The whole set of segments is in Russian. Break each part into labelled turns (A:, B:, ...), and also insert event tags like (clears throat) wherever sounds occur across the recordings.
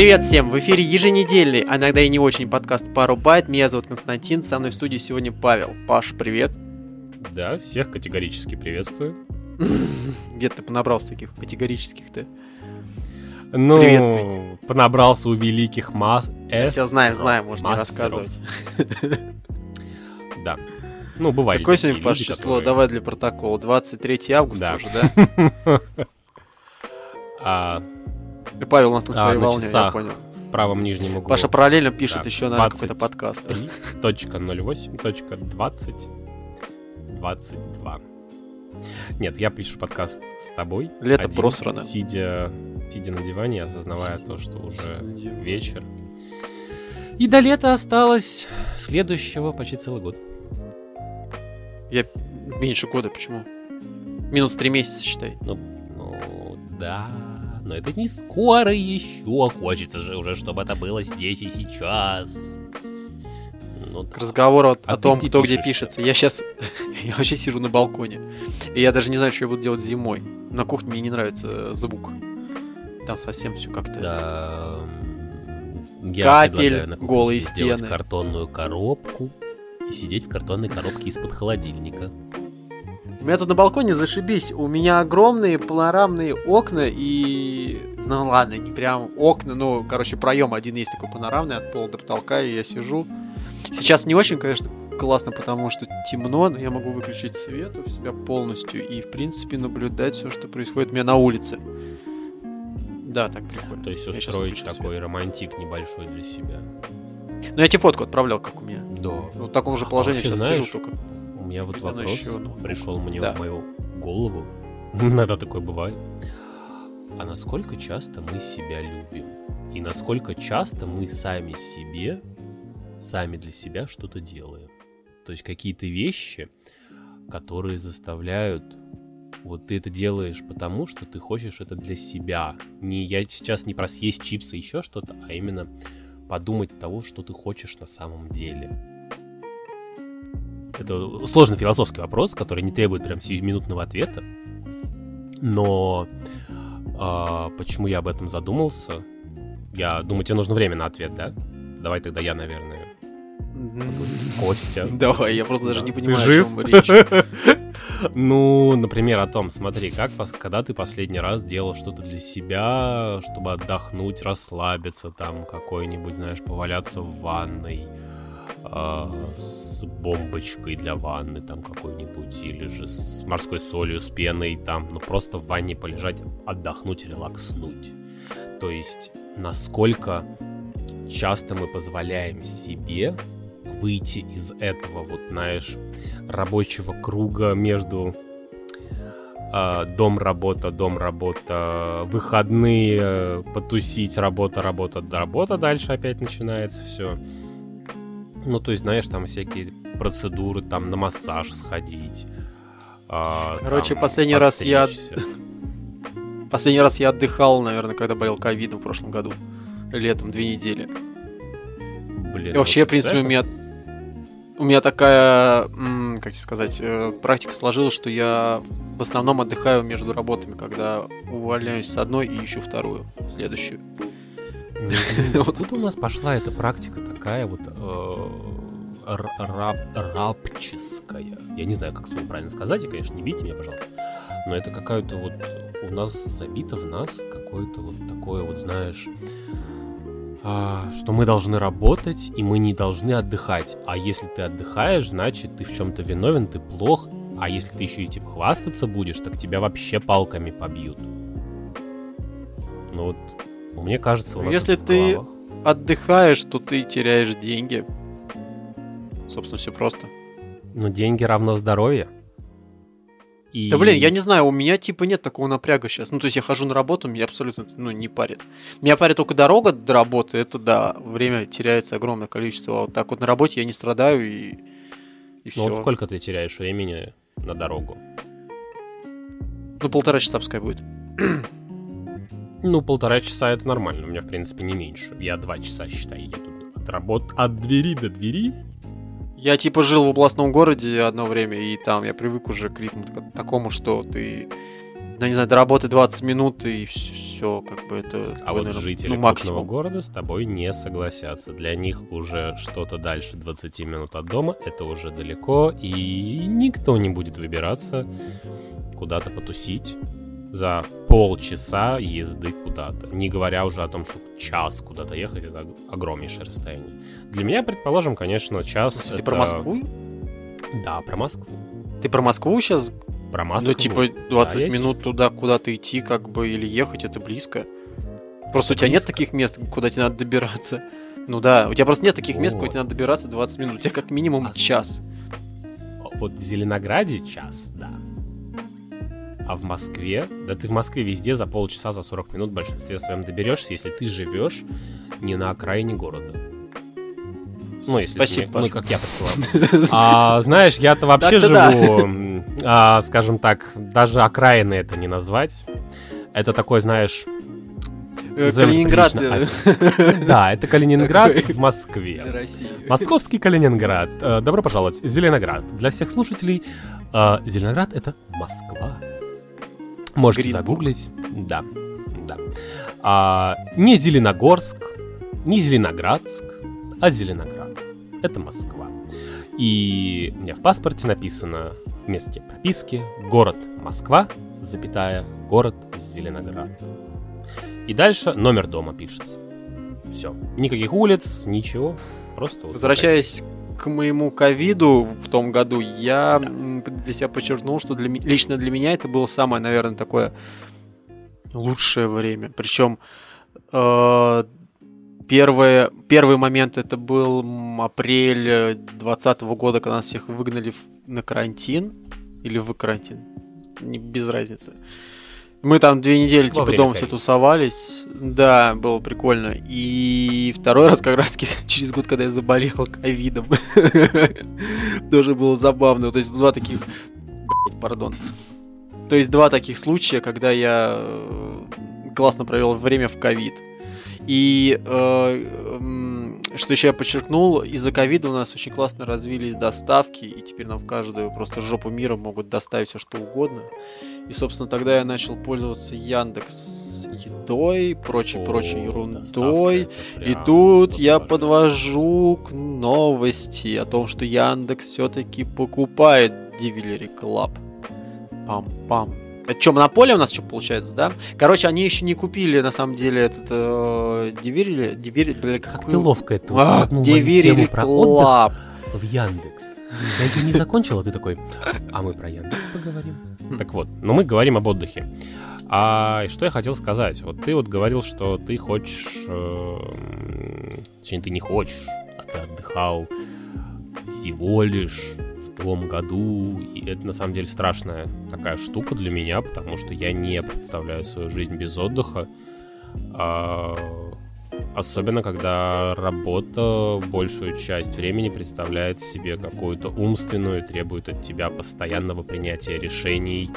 A: Привет всем! В эфире еженедельный, а иногда и не очень подкаст «Пару байт». Меня зовут Константин, со мной в студии сегодня Павел. Паш, привет!
B: Да, всех категорически приветствую. (laughs)
A: Где ты понабрался таких категорических-то?
B: Ну, понабрался у великих масс...
A: Все знаем, знаем, можно не рассказывать.
B: Да. Ну, бывает.
A: Какое сегодня, Паш, число? Давай для протокола. 23 августа уже, да? (laughs)
B: А,
A: и Павел у нас на своей а, волне,
B: я понял. В правом нижнем углу.
A: Паша параллельно пишет да, еще на какой-то подкаст.
B: Точка 08, точка 20, 22. Нет, я пишу подкаст с тобой.
A: Лето один, просрано.
B: Сидя, сидя на диване, осознавая то, что уже вечер. И до лета осталось следующего почти целый год.
A: Я меньше года, почему? Минус три месяца, считай.
B: Ну, ну да но это не скоро еще. Хочется же уже, чтобы это было здесь и сейчас.
A: Ну, Разговор о, а о том, кто пишешься? где пишется. Я сейчас... (laughs) я вообще сижу на балконе. И я даже не знаю, что я буду делать зимой. На кухне мне не нравится звук. Там совсем все как-то...
B: Да...
A: Я Капель, на голые стены.
B: картонную коробку и сидеть в картонной коробке из-под холодильника.
A: У меня тут на балконе зашибись. У меня огромные панорамные окна и... Ну ладно, не прям окна, ну, короче, проем один есть такой панорамный от пола до потолка, и я сижу. Сейчас не очень, конечно, классно, потому что темно, но я могу выключить свет у себя полностью и, в принципе, наблюдать все, что происходит у меня на улице. Да, так прикольно.
B: То есть устроить такой свет. романтик небольшой для себя.
A: Ну, я тебе фотку отправлял, как у меня.
B: Да.
A: Вот в таком же положении а сейчас
B: знаешь,
A: сижу только
B: меня вот вопрос еще, ну, пришел мне да. в мою голову. (laughs) Иногда такое бывает. А насколько часто мы себя любим? И насколько часто мы сами себе, сами для себя что-то делаем? То есть какие-то вещи, которые заставляют вот ты это делаешь потому, что ты хочешь это для себя. Не я сейчас не про съесть чипсы, еще что-то, а именно подумать того, что ты хочешь на самом деле. Это сложный философский вопрос, который не требует прям сиюминутного ответа. Но э, почему я об этом задумался? Я думаю, тебе нужно время на ответ, да? Давай тогда я, наверное. Костя. (laughs)
A: Давай, я просто даже не понимаю, ты жив? о чем речь. (laughs)
B: Ну, например, о том, смотри, как когда ты последний раз делал что-то для себя, чтобы отдохнуть, расслабиться, там какой-нибудь, знаешь, поваляться в ванной, а, с бомбочкой для ванны там какой-нибудь, или же с морской солью, с пеной там, ну просто в ванне полежать, отдохнуть, релакснуть. То есть, насколько часто мы позволяем себе выйти из этого, вот, знаешь, рабочего круга между э, дом, работа, дом, работа, выходные, потусить, работа, работа, работа, дальше опять начинается все. Ну, то есть, знаешь, там всякие процедуры, там на массаж сходить.
A: А, Короче, там, последний раз я... (laughs) Последний раз я отдыхал, наверное, когда болел ковидом в прошлом году. Летом, две недели. Блин, и вообще, в принципе, у меня... У меня такая, как тебе сказать, э, практика сложилась, что я в основном отдыхаю между работами, когда увольняюсь с одной и ищу вторую, следующую. (laughs)
B: Откуда у нас пошла эта практика такая вот э, раб, рабческая? Я не знаю, как слово правильно сказать, и, конечно, не бейте меня, пожалуйста. Но это какая-то вот у нас забито в нас какое-то вот такое вот, знаешь, а, что мы должны работать, и мы не должны отдыхать. А если ты отдыхаешь, значит, ты в чем-то виновен, ты плох. А если ты еще и типа хвастаться будешь, так тебя вообще палками побьют. Ну вот мне кажется, у нас
A: Если ты головах. отдыхаешь, то ты теряешь деньги. Собственно, все просто.
B: Но деньги равно здоровье.
A: И... Да блин, я не знаю, у меня типа нет такого напряга сейчас. Ну, то есть я хожу на работу, меня абсолютно ну, не парит. Меня парит только дорога до работы, это да, время теряется огромное количество. А вот так вот на работе я не страдаю и,
B: и Ну вот сколько ты теряешь времени на дорогу?
A: Ну, полтора часа пускай будет. (clears throat)
B: Ну, полтора часа это нормально. У меня, в принципе, не меньше. Я два часа, считай, еду от работы, от двери до двери.
A: Я типа жил в областном городе одно время, и там я привык уже к ритму такому, что ты ну, не знаю, до работы 20 минут и все, как бы это...
B: А вот наверное, жители ну, максимум. города с тобой не согласятся. Для них уже что-то дальше 20 минут от дома, это уже далеко, и никто не будет выбираться куда-то потусить за полчаса езды куда-то. Не говоря уже о том, что час куда-то ехать, это огромнейшее расстояние. Для меня, предположим, конечно, час...
A: Слушай,
B: это...
A: Ты про Москву?
B: Да, про Москву.
A: Ты про Москву сейчас
B: про Москву. Ну,
A: типа, 20 да, минут есть? туда куда-то идти, как бы, или ехать, это близко. Просто это у тебя близко. нет таких мест, куда тебе надо добираться. Ну да, у тебя просто нет таких вот. мест, куда тебе надо добираться 20 минут. У тебя как минимум а час.
B: Вот в Зеленограде час, да. А в Москве, да ты в Москве везде за полчаса, за 40 минут в большинстве своем доберешься, если ты живешь не на окраине города. Ну, если
A: Спасибо.
B: Ты, ну, как я предполагал. (laughs) А, знаешь, я-то вообще живу а, скажем так, даже окраины это не назвать. Это такой, знаешь...
A: Э, Калининград.
B: Э. Да, это Калининград в Москве. Московский Калининград. Э, добро пожаловать. Зеленоград. Для всех слушателей, Зеленоград — это Москва. Можете загуглить. Да, да. А, не Зеленогорск, не Зеленоградск, а Зеленоград. Это Москва. И у меня в паспорте написано в месте прописки город Москва, запятая, город Зеленоград. И дальше номер дома пишется. Все. Никаких улиц, ничего. Просто вот
A: Возвращаясь к моему ковиду в том году, я для себя подчеркнул, что для, лично для меня это было самое, наверное, такое лучшее время. Причем э, Первое, первый момент это был апрель 2020 года, когда нас всех выгнали на карантин. Или в карантин. Не, без разницы. Мы там две недели Во типа дома все тусовались. Да, было прикольно. И второй раз как раз (laughs) через год, когда я заболел ковидом. (laughs) Тоже было забавно. То есть два таких... Пардон. То есть два таких случая, когда я э, классно провел время в ковид. И э, что еще я подчеркнул, из-за ковида у нас очень классно развились доставки, и теперь нам в каждую просто жопу мира могут доставить все что угодно. И, собственно, тогда я начал пользоваться Яндекс едой, прочей, прочей ерундой. И тут я подвожу к новости о том, что Яндекс все-таки покупает Delivery Club. Пам-пам. Это что, монополия у нас что получается, да? Короче, они еще не купили, на самом деле, этот э, Диверили. Диверили,
B: бля, как, как ты ловко это а, Диверили про отдых в Яндекс. Я ее не закончил, а ты такой, а мы про Яндекс поговорим. Хм. Так вот, но мы говорим об отдыхе. А что я хотел сказать? Вот ты вот говорил, что ты хочешь... Э, точнее, ты не хочешь, а ты отдыхал всего лишь том году. И это на самом деле страшная такая штука для меня, потому что я не представляю свою жизнь без отдыха. А, особенно когда работа большую часть времени представляет себе какую-то умственную, требует от тебя постоянного принятия решений,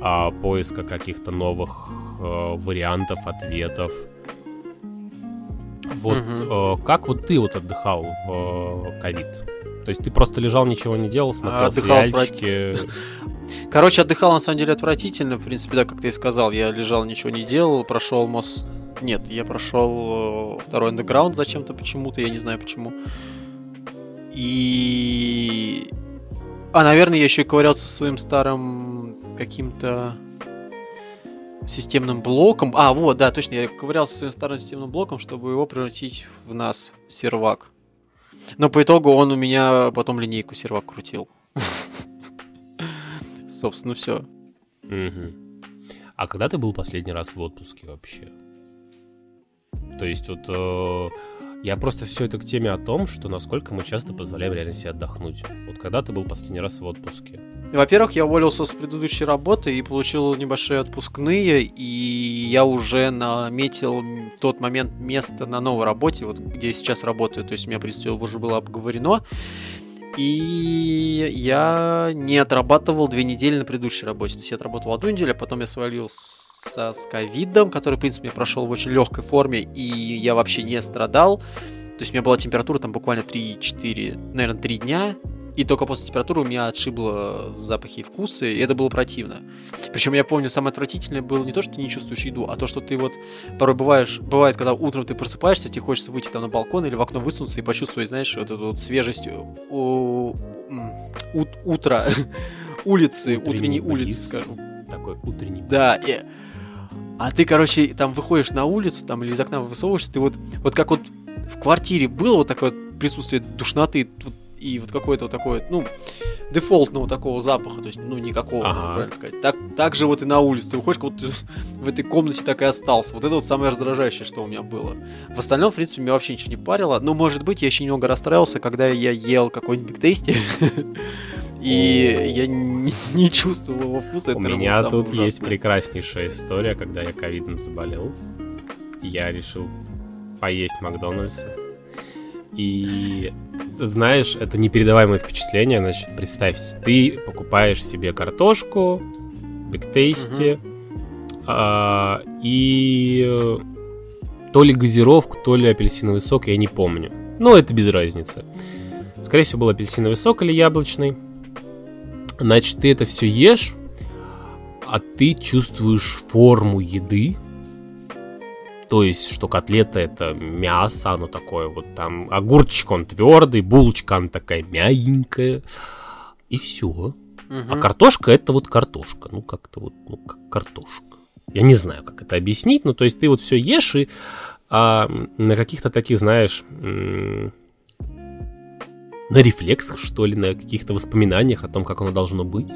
B: а, поиска каких-то новых а, вариантов, ответов. Вот угу. как вот ты вот отдыхал в ковид? То есть ты просто лежал, ничего не делал, смотрел отдыхал сериальчики. (laughs)
A: Короче, отдыхал на самом деле отвратительно. В принципе, да, как ты и сказал, я лежал, ничего не делал, прошел мост. Нет, я прошел э, второй андеграунд зачем-то почему-то, я не знаю почему. И... А, наверное, я еще и ковырялся со своим старым каким-то системным блоком. А, вот, да, точно, я ковырялся со своим старым системным блоком, чтобы его превратить в нас, сервак. Но по итогу он у меня потом линейку сервак крутил. (laughs) Собственно, все.
B: А когда ты был последний раз в отпуске вообще? То есть вот э, я просто все это к теме о том, что насколько мы часто позволяем реально себе отдохнуть. Вот когда ты был последний раз в отпуске?
A: Во-первых, я уволился с предыдущей работы и получил небольшие отпускные, и я уже наметил в тот момент место на новой работе, вот где я сейчас работаю. То есть у меня, принципе, уже было обговорено. И я не отрабатывал две недели на предыдущей работе. То есть я отработал одну неделю, а потом я свалился с ковидом, который, в принципе, я прошел в очень легкой форме, и я вообще не страдал. То есть у меня была температура там буквально 3-4, наверное, 3 дня, И только после температуры у меня отшибло запахи и вкусы, и это было противно. Причем я помню, самое отвратительное было не то, что ты не чувствуешь еду, а то, что ты вот порой бываешь, бывает, когда утром ты просыпаешься, тебе хочется выйти там на балкон или в окно высунуться и почувствовать, знаешь, вот эту вот свежесть у, у, утра, (laughs) улицы, утренней улицы, скажем.
B: Такой утренний
A: Да, и, а ты, короче, там выходишь на улицу, там или из окна высовываешься, ты вот, вот как вот в квартире было вот такое присутствие душноты, вот и вот какой-то вот такой, ну, дефолтного такого запаха, то есть, ну, никакого, ага. правильно сказать. Так, так же вот и на улице. Ты выходишь, как будто (laughs) в этой комнате так и остался. Вот это вот самое раздражающее, что у меня было. В остальном, в принципе, меня вообще ничего не парило. Но, может быть, я еще немного расстраивался, когда я ел какой-нибудь тесте. (laughs) И я (laughs) не, чувствовал его вкуса.
B: У меня тут есть прекраснейшая история, когда я ковидом заболел. Я решил поесть Макдональдса. И знаешь, это непередаваемое впечатление. Значит, представь, ты покупаешь себе картошку, бигтейсти, угу. а, и то ли газировку, то ли апельсиновый сок, я не помню. Но это без разницы. Скорее всего, был апельсиновый сок или яблочный. Значит, ты это все ешь, а ты чувствуешь форму еды, то есть, что котлета это мясо, оно такое вот там, огурчик он твердый, булочка она такая мягенькая, и все. Угу. А картошка это вот картошка, ну как-то вот, ну как картошка. Я не знаю, как это объяснить, ну то есть ты вот все ешь и а, на каких-то таких, знаешь, на рефлексах, что ли, на каких-то воспоминаниях о том, как оно должно быть.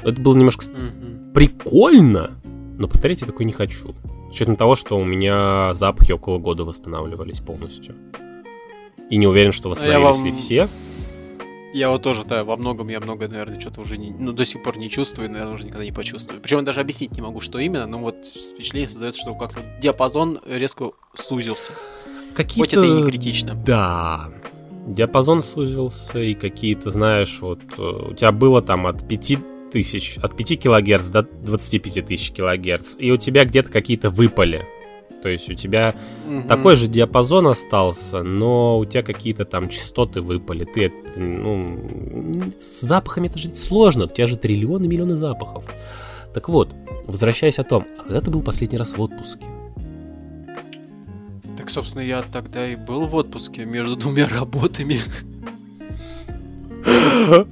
B: Это было немножко mm прикольно, но повторять я такой не хочу. С учетом того, что у меня запахи около года восстанавливались полностью. И не уверен, что восстановились вам... ли все.
A: Я вот тоже, да, во многом я много, наверное, что-то уже не, ну, до сих пор не чувствую, наверное, уже никогда не почувствую. Причем я даже объяснить не могу, что именно, но вот впечатление создается, что как-то диапазон резко сузился.
B: Какие-то... Хоть это и не критично. Да, диапазон сузился, и какие-то, знаешь, вот э, у тебя было там от 5 тысяч, от 5 килогерц до 25 тысяч килогерц, и у тебя где-то какие-то выпали. То есть у тебя угу. такой же диапазон остался, но у тебя какие-то там частоты выпали. Ты ну, с запахами это же сложно. У тебя же триллионы, миллионы запахов. Так вот, возвращаясь о том, а когда ты был последний раз в отпуске?
A: Так, собственно, я тогда и был в отпуске между двумя (laughs) работами.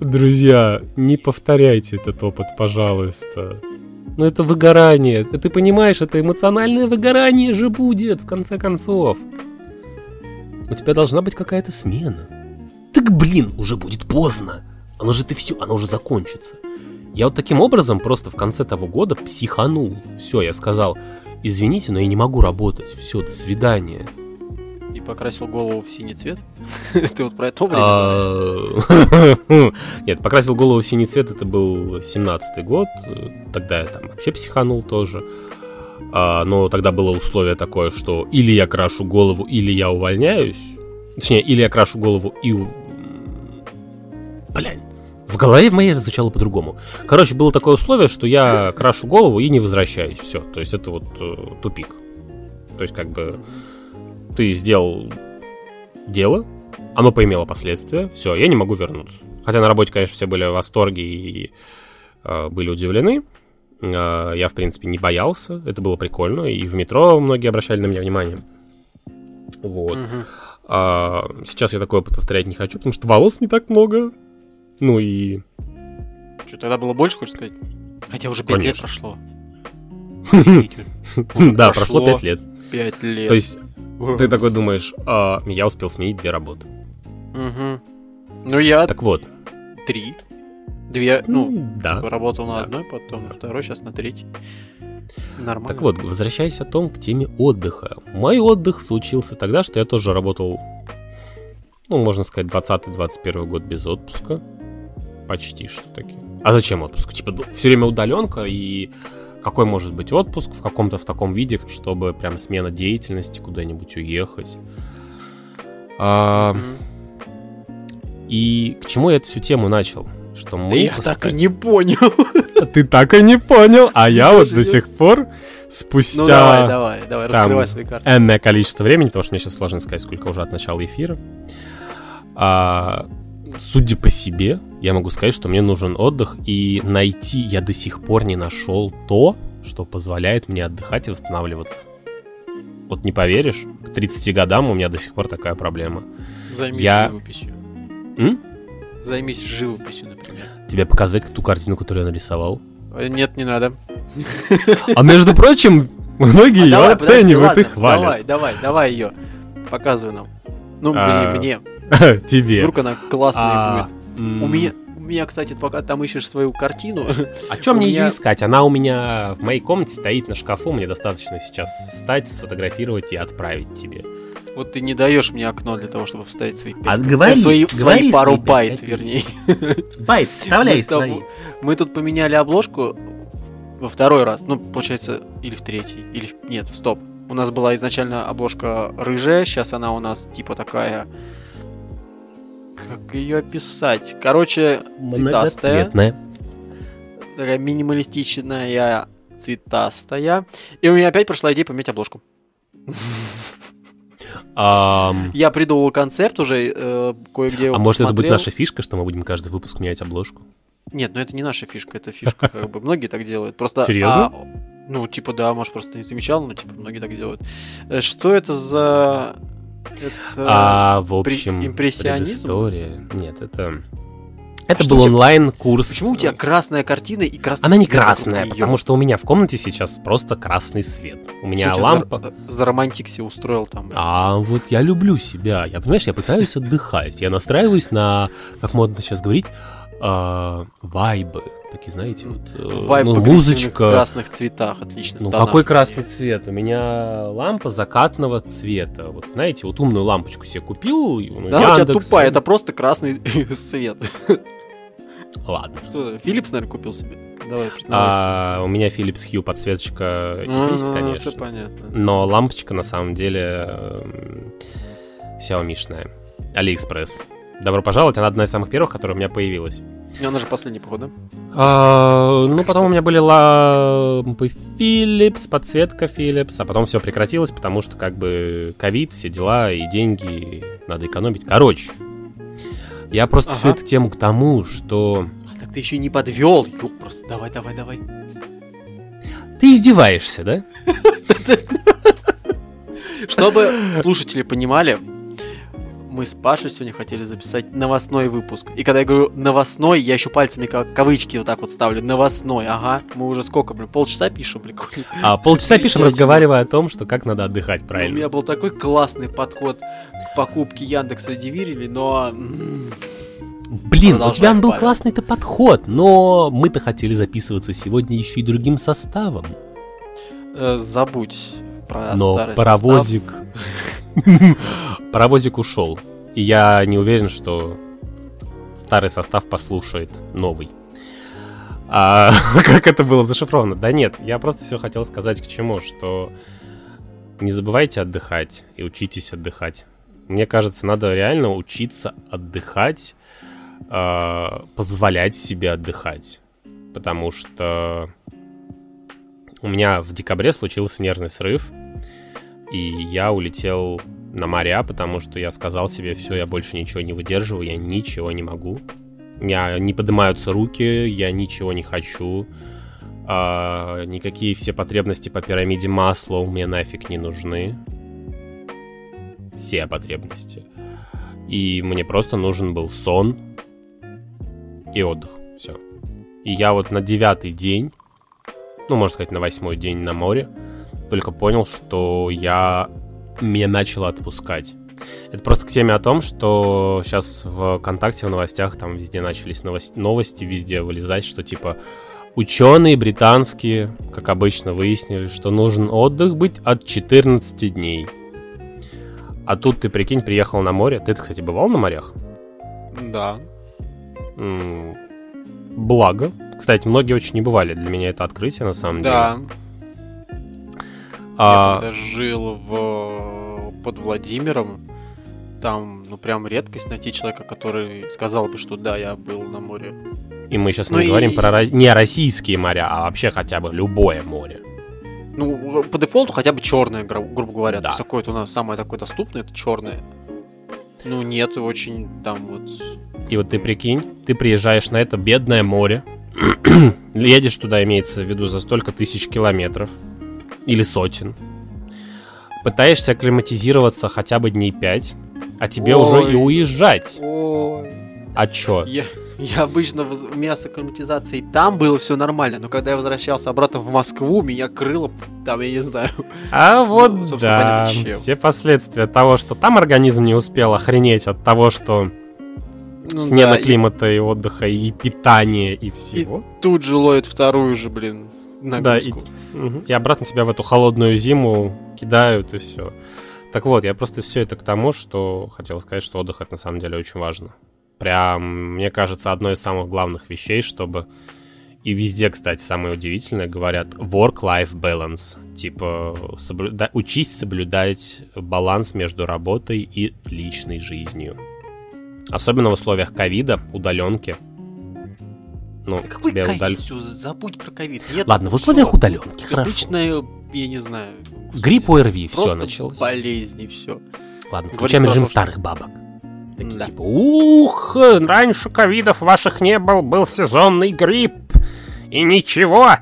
B: Друзья, не повторяйте этот опыт, пожалуйста. Но это выгорание. Ты понимаешь, это эмоциональное выгорание же будет, в конце концов. У тебя должна быть какая-то смена. Так, блин, уже будет поздно. Оно же ты все, оно уже закончится. Я вот таким образом просто в конце того года психанул. Все, я сказал, извините, но я не могу работать. Все, до свидания
A: покрасил голову в синий цвет? (laughs) Ты вот про это время
B: а, (laughs) Нет, покрасил голову в синий цвет, это был 17-й год. Тогда я там вообще психанул тоже. А, но тогда было условие такое, что или я крашу голову, или я увольняюсь. Точнее, или я крашу голову и... Блин, в голове в моей это звучало по-другому. Короче, было такое условие, что я крашу голову и не возвращаюсь. Все. То есть это вот э, тупик. То есть как бы ты сделал дело, оно поимело последствия, все, я не могу вернуться. Хотя на работе, конечно, все были в восторге и э, были удивлены. Э, я, в принципе, не боялся, это было прикольно, и в метро многие обращали на меня внимание. Вот. Угу. А, сейчас я такое повторять не хочу, потому что волос не так много. Ну и...
A: Что, тогда было больше, хочешь сказать? Хотя уже 5 лет прошло. (laughs) (laughs)
B: Да, прошло 5 лет.
A: 5 лет.
B: То есть ты такой думаешь, а, я успел сменить две работы.
A: Угу. Ну я...
B: Так вот.
A: Три. Две, ну, да. Работал на да. одной, потом на второй, сейчас на третьей.
B: Нормально. Так вот, возвращаясь о том, к теме отдыха. Мой отдых случился тогда, что я тоже работал, ну, можно сказать, 20-21 год без отпуска. Почти что таки. А зачем отпуск? Типа, все время удаленка и какой может быть отпуск в каком-то в таком виде, чтобы прям смена деятельности куда-нибудь уехать. А, и к чему я эту всю тему начал? Что мы
A: я постоянно... так и не понял. (laughs)
B: Ты так и не понял, а я вот до сих пор спустя... Ну
A: давай, давай, давай, раскрывай свои карты.
B: Энное количество времени, потому что мне сейчас сложно сказать, сколько уже от начала эфира. А, судя по себе, я могу сказать, что мне нужен отдых, и найти я до сих пор не нашел то, что позволяет мне отдыхать и восстанавливаться. Вот не поверишь, к 30 годам у меня до сих пор такая проблема.
A: Займись
B: Я-
A: живописью.
B: М?
A: Займись живописью, например.
B: Тебе показать ту картину, которую я нарисовал?
A: Э, Нет, не надо.
B: А между прочим, (laughs) многие
A: А
B: ее
A: давай, подожди,
B: оценивают
A: ладно,
B: и хвалят.
A: Давай, давай, давай ее. Показывай нам. Ну,
B: А,
A: мне. (laughs)
B: Тебе.
A: Вдруг она классная
B: А,
A: будет.
B: м,
A: У меня, у меня, кстати, пока там ищешь свою картину,
B: А чем мне
A: меня-
B: ее искать? Она у меня в моей комнате стоит на шкафу. Мне достаточно сейчас встать, сфотографировать и отправить тебе.
A: вот ты не даешь мне окно для того, чтобы вставить свои пять
B: А говори,
A: Э, свои,
B: говори
A: свои пару
B: свои
A: байт,
B: копеек.
A: вернее. (laughs)
B: Байт,
A: Мы с тобой- Мы тут поменяли обложку во второй раз. Ну, получается, или в третий. Или... в- Нет, стоп. У нас была изначально обложка рыжая, сейчас она у нас типа такая... Как ее описать? Короче, цветастая. Такая минималистичная, цветастая. И у меня опять прошла идея поменять обложку.
B: Ам,
A: Я придумал концепт уже, э, кое-где
B: А может это будет наша фишка, что мы будем каждый выпуск менять обложку?
A: Нет, ну это не наша фишка, это фишка, (laughs) как бы многие так делают. Просто.
B: Серьезно?
A: а, ну, типа, да, может, просто не замечал, но типа многие так делают. Э, Что это за. Это...
B: А, в общем, предыстория. Нет, это... Это
A: что
B: был онлайн-курс.
A: Почему у тебя красная картина и красный
B: Она не
A: свет вокруг
B: красная,
A: неё?
B: потому что у меня в комнате сейчас просто красный свет. У меня
A: Что
B: лампа...
A: За, за романтик себе устроил там.
B: А вот я люблю себя. Я, понимаешь, я пытаюсь отдыхать. Я настраиваюсь на, как модно сейчас говорить, а, вайбы. Такие, знаете, вот, э,
A: Вайб
B: ну,
A: по красивых
B: музычка.
A: красных цветах, отлично.
B: Ну,
A: тонах.
B: какой красный цвет? У меня лампа закатного цвета. Вот, знаете, вот умную лампочку себе купил. ну,
A: Да, у тебя
B: Яндекс,
A: тупая, это просто красный (laughs) свет.
B: Ладно.
A: Что, Филипс, наверное, купил себе? Давай.
B: А, у меня Philips Hue подсветочка
A: Ну,
B: есть,
A: ну,
B: конечно.
A: Все понятно.
B: Но лампочка на самом деле эм, Xiaomi-шная. Алиэкспресс. Добро пожаловать, она одна из самых первых, которая у меня появилась.
A: И она же последняя, походу.
B: А, ну, потом у меня были лампы Philips, подсветка Philips, а потом все прекратилось, потому что как бы ковид, все дела и деньги надо экономить. Короче, я просто всю
A: Ага.
B: эту тему к тому, что
A: А, так ты еще не подвел. Ёп, просто давай, давай, давай.
B: ты издеваешься, да? (laughs)
A: Чтобы слушатели понимали, мы с Пашей сегодня хотели записать новостной выпуск. И когда я говорю новостной, я еще пальцами как кавычки вот так вот ставлю. Новостной, ага. Мы уже сколько, блин, полчаса пишем, блин.
B: А полчаса пишем, разговаривая о том, что как надо отдыхать,
A: У меня
B: правильно?
A: был такой классный подход к покупке Яндекса Дивирили, но... м,
B: Блин, у тебя был
A: Павел.
B: классный-то подход, но мы-то хотели записываться сегодня еще и другим составом.
A: э, забудь про
B: Но паровозик... (laughs) Паровозик ушел. И я не уверен, что старый состав послушает новый. А (laughs) как это было зашифровано? Да нет, я просто все хотел сказать к чему, что не забывайте отдыхать и учитесь отдыхать. Мне кажется, надо реально учиться отдыхать, а, позволять себе отдыхать. Потому что у меня в декабре случился нервный срыв, и я улетел на моря, потому что я сказал себе, все, я больше ничего не выдерживаю, я ничего не могу. У меня не поднимаются руки, я ничего не хочу. а, никакие все потребности по пирамиде масла мне нафиг не нужны. Все потребности. И мне просто нужен был сон и отдых. Все. И я вот на девятый день, ну, можно сказать, на восьмой день на море, только понял, что я меня начало отпускать. Это просто к теме о том, что сейчас в ВКонтакте, в новостях, там везде начались новости, новости везде вылезать, что типа ученые британские, как обычно, выяснили, что нужен отдых быть от 14 дней. А тут ты, прикинь, приехал на море. Ты, кстати, бывал на морях?
A: Да.
B: М, Благо. Кстати, многие очень не бывали. Для меня это открытие, на самом
A: Да.
B: деле.
A: Я
B: А,
A: когда жил в... под Владимиром, там, ну, прям редкость найти человека, который сказал бы, что да, я был на море.
B: и мы сейчас
A: ну
B: не
A: и-
B: говорим про ро- не российские моря, а вообще хотя бы любое море.
A: Ну, по дефолту хотя бы черное, грубо говоря.
B: Да.
A: То есть такое у нас самое такое доступное, это черное. Ну нет, очень там вот...
B: И вот ты прикинь, ты приезжаешь на это бедное море, (clears throat) едешь туда, имеется в виду, за столько тысяч километров или сотен, пытаешься акклиматизироваться хотя бы дней пять, а тебе
A: Ой.
B: уже и уезжать.
A: Ой.
B: А чё?
A: Я, я обычно, у меня с акклиматизацией там было все нормально, но когда я возвращался обратно в Москву, меня крыло, там, я не знаю.
B: А вот
A: Ну,
B: да,
A: понятно,
B: все последствия того, что там организм не успел охренеть от того, что
A: Ну
B: смена
A: да, и
B: климата и отдыха, и питания, и всего.
A: тут же ловит вторую же, блин,
B: Да, и,
A: нагрузку.
B: и обратно тебя в эту холодную зиму кидают, и все. Так вот, я просто все это к тому, что хотел сказать, что отдых это на самом деле очень важно. Прям, мне кажется, одной из самых главных вещей, чтобы... И везде, кстати, самое удивительное, говорят work-life balance. Типа, соблюда- учись соблюдать баланс между работой и личной жизнью. Особенно в условиях ковида, удаленки. Ну,
A: Да Какой
B: тебе
A: ковид?
B: удал-
A: Всё, забудь про ковид. Нет,
B: Ладно, в условиях
A: всё.
B: удаленки, хорошо.
A: Обычная, я не знаю.
B: Грипп ОРВИ, все началось.
A: болезни, все.
B: Ладно, включаем режим
A: то, что-
B: старых бабок. Такие
A: Да.
B: типа, ух, раньше ковидов ваших не был, был сезонный грипп. И ничего,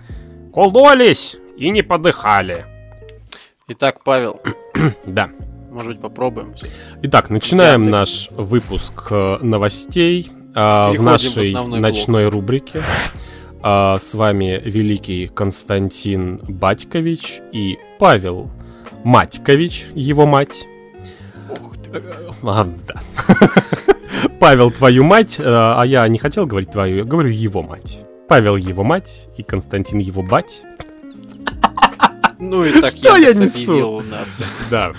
B: кололись и не подыхали.
A: Итак, Павел, (clears throat)
B: Да.
A: может быть, попробуем.
B: Итак, начинаем
A: Яндекс.
B: наш выпуск э, новостей а, в
A: в
B: нашей
A: основной
B: ночной рубрике. А, С вами великий Константин Батькович и Павел Матькович, его мать. А, да. (laughs) Павел, твою мать, э, а я не хотел говорить твою, я говорю его мать. Павел его мать и Константин его бать.
A: Ну и так
B: Что я несу?
A: у нас
B: Да.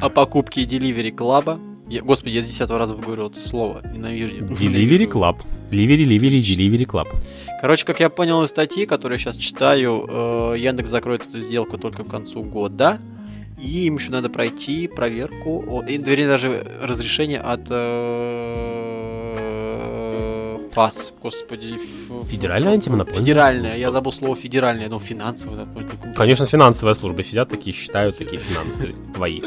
A: о покупке Delivery Club. Я, господи, я с десятого раза выговорил это слово. Ненавижу.
B: Delivery Club. Ливери, ливери, Delivery Club.
A: Короче, как я понял из статьи, которую я сейчас читаю, э, Яндекс закроет эту сделку только к концу года. И им еще надо пройти проверку, вернее, даже разрешение от э, ФАС, господи. ф-
B: Федеральная антимонопольная
A: Федеральная,
B: служба.
A: я забыл слово федеральная, но финансовая. ну,
B: Конечно, финансовая служба сидят такие, считают такие финансы (laughs) твои.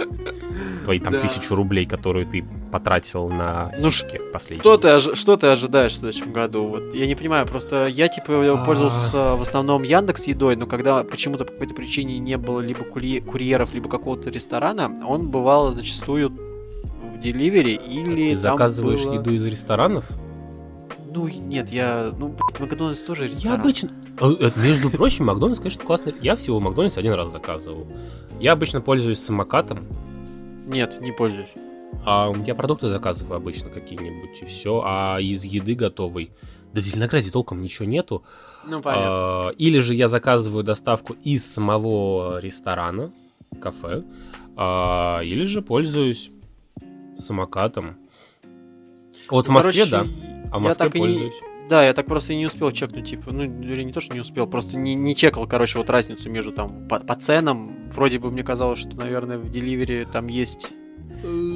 B: Твои там
A: Да.
B: тысячу рублей, которые ты потратил на
A: Ну,
B: сишки последние.
A: Что ты, что ты ожидаешь в следующем году? Вот я не понимаю, просто я типа пользовался в основном Яндекс едой, но когда почему-то по какой-то причине не было либо курье- курьеров, либо какого-то ресторана, он бывал зачастую в деливере или
B: Ты
A: там
B: заказываешь
A: было-
B: еду из ресторанов?
A: Ну нет, я, ну блядь, Макдональдс тоже
B: Я
A: ресторан.
B: обычно... Э, э, Между прочим, Макдональдс, конечно, классный. Я всего Макдональдс один раз заказывал. Я обычно пользуюсь самокатом,
A: Нет, не пользуюсь.
B: а я продукты заказываю обычно какие-нибудь, и все. А из еды готовой... Да в Зеленограде толком ничего нету.
A: Ну понятно.
B: А, Или же я заказываю доставку из самого ресторана, кафе, а, или же пользуюсь самокатом. Вот в Москве,
A: Короче,
B: да. А в
A: я
B: Москве
A: так и не-
B: пользуюсь.
A: Да, я так просто и не успел чекнуть, типа, ну, или не то, что не успел, просто не, не чекал, короче, вот разницу между там по, по ценам. Вроде бы мне казалось, что, наверное, в деливере там есть.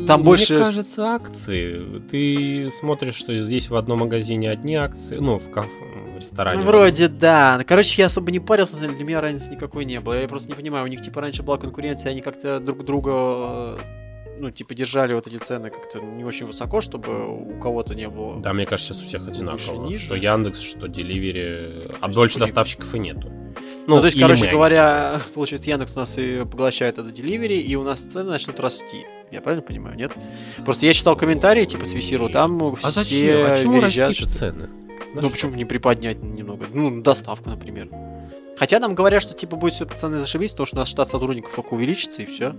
A: Там
B: Мне
A: больше
B: кажется, акции. Ты смотришь, что здесь в одном магазине одни акции, ну, в кафе, в ресторане.
A: Ну, вроде да. Короче, я особо не парился, для меня разницы никакой не было. Я просто не понимаю, у них типа раньше была конкуренция, они как-то друг друга, э, ну, типа, держали вот эти цены как-то не очень высоко, чтобы у кого-то не было.
B: Да, мне кажется, сейчас у всех одинаково.
A: ниже.
B: Что Яндекс, что Деливери. А больше доставщиков и нету.
A: Ну, то есть, короче
B: мы,
A: говоря, (laughs) получается, Яндекс у нас и поглощает это деливери, и у нас цены начнут расти. Я правильно понимаю, нет? Просто я читал комментарии, типа, с Висиру, там
B: А
A: все
B: зачем? А чему
A: верещат,
B: расти
A: что-
B: цены? На
A: Ну,
B: что?
A: почему бы не приподнять немного? Ну, доставку, например. Хотя нам говорят, что, типа, будет все пацаны зашибись, потому что у нас штат сотрудников только увеличится, и все.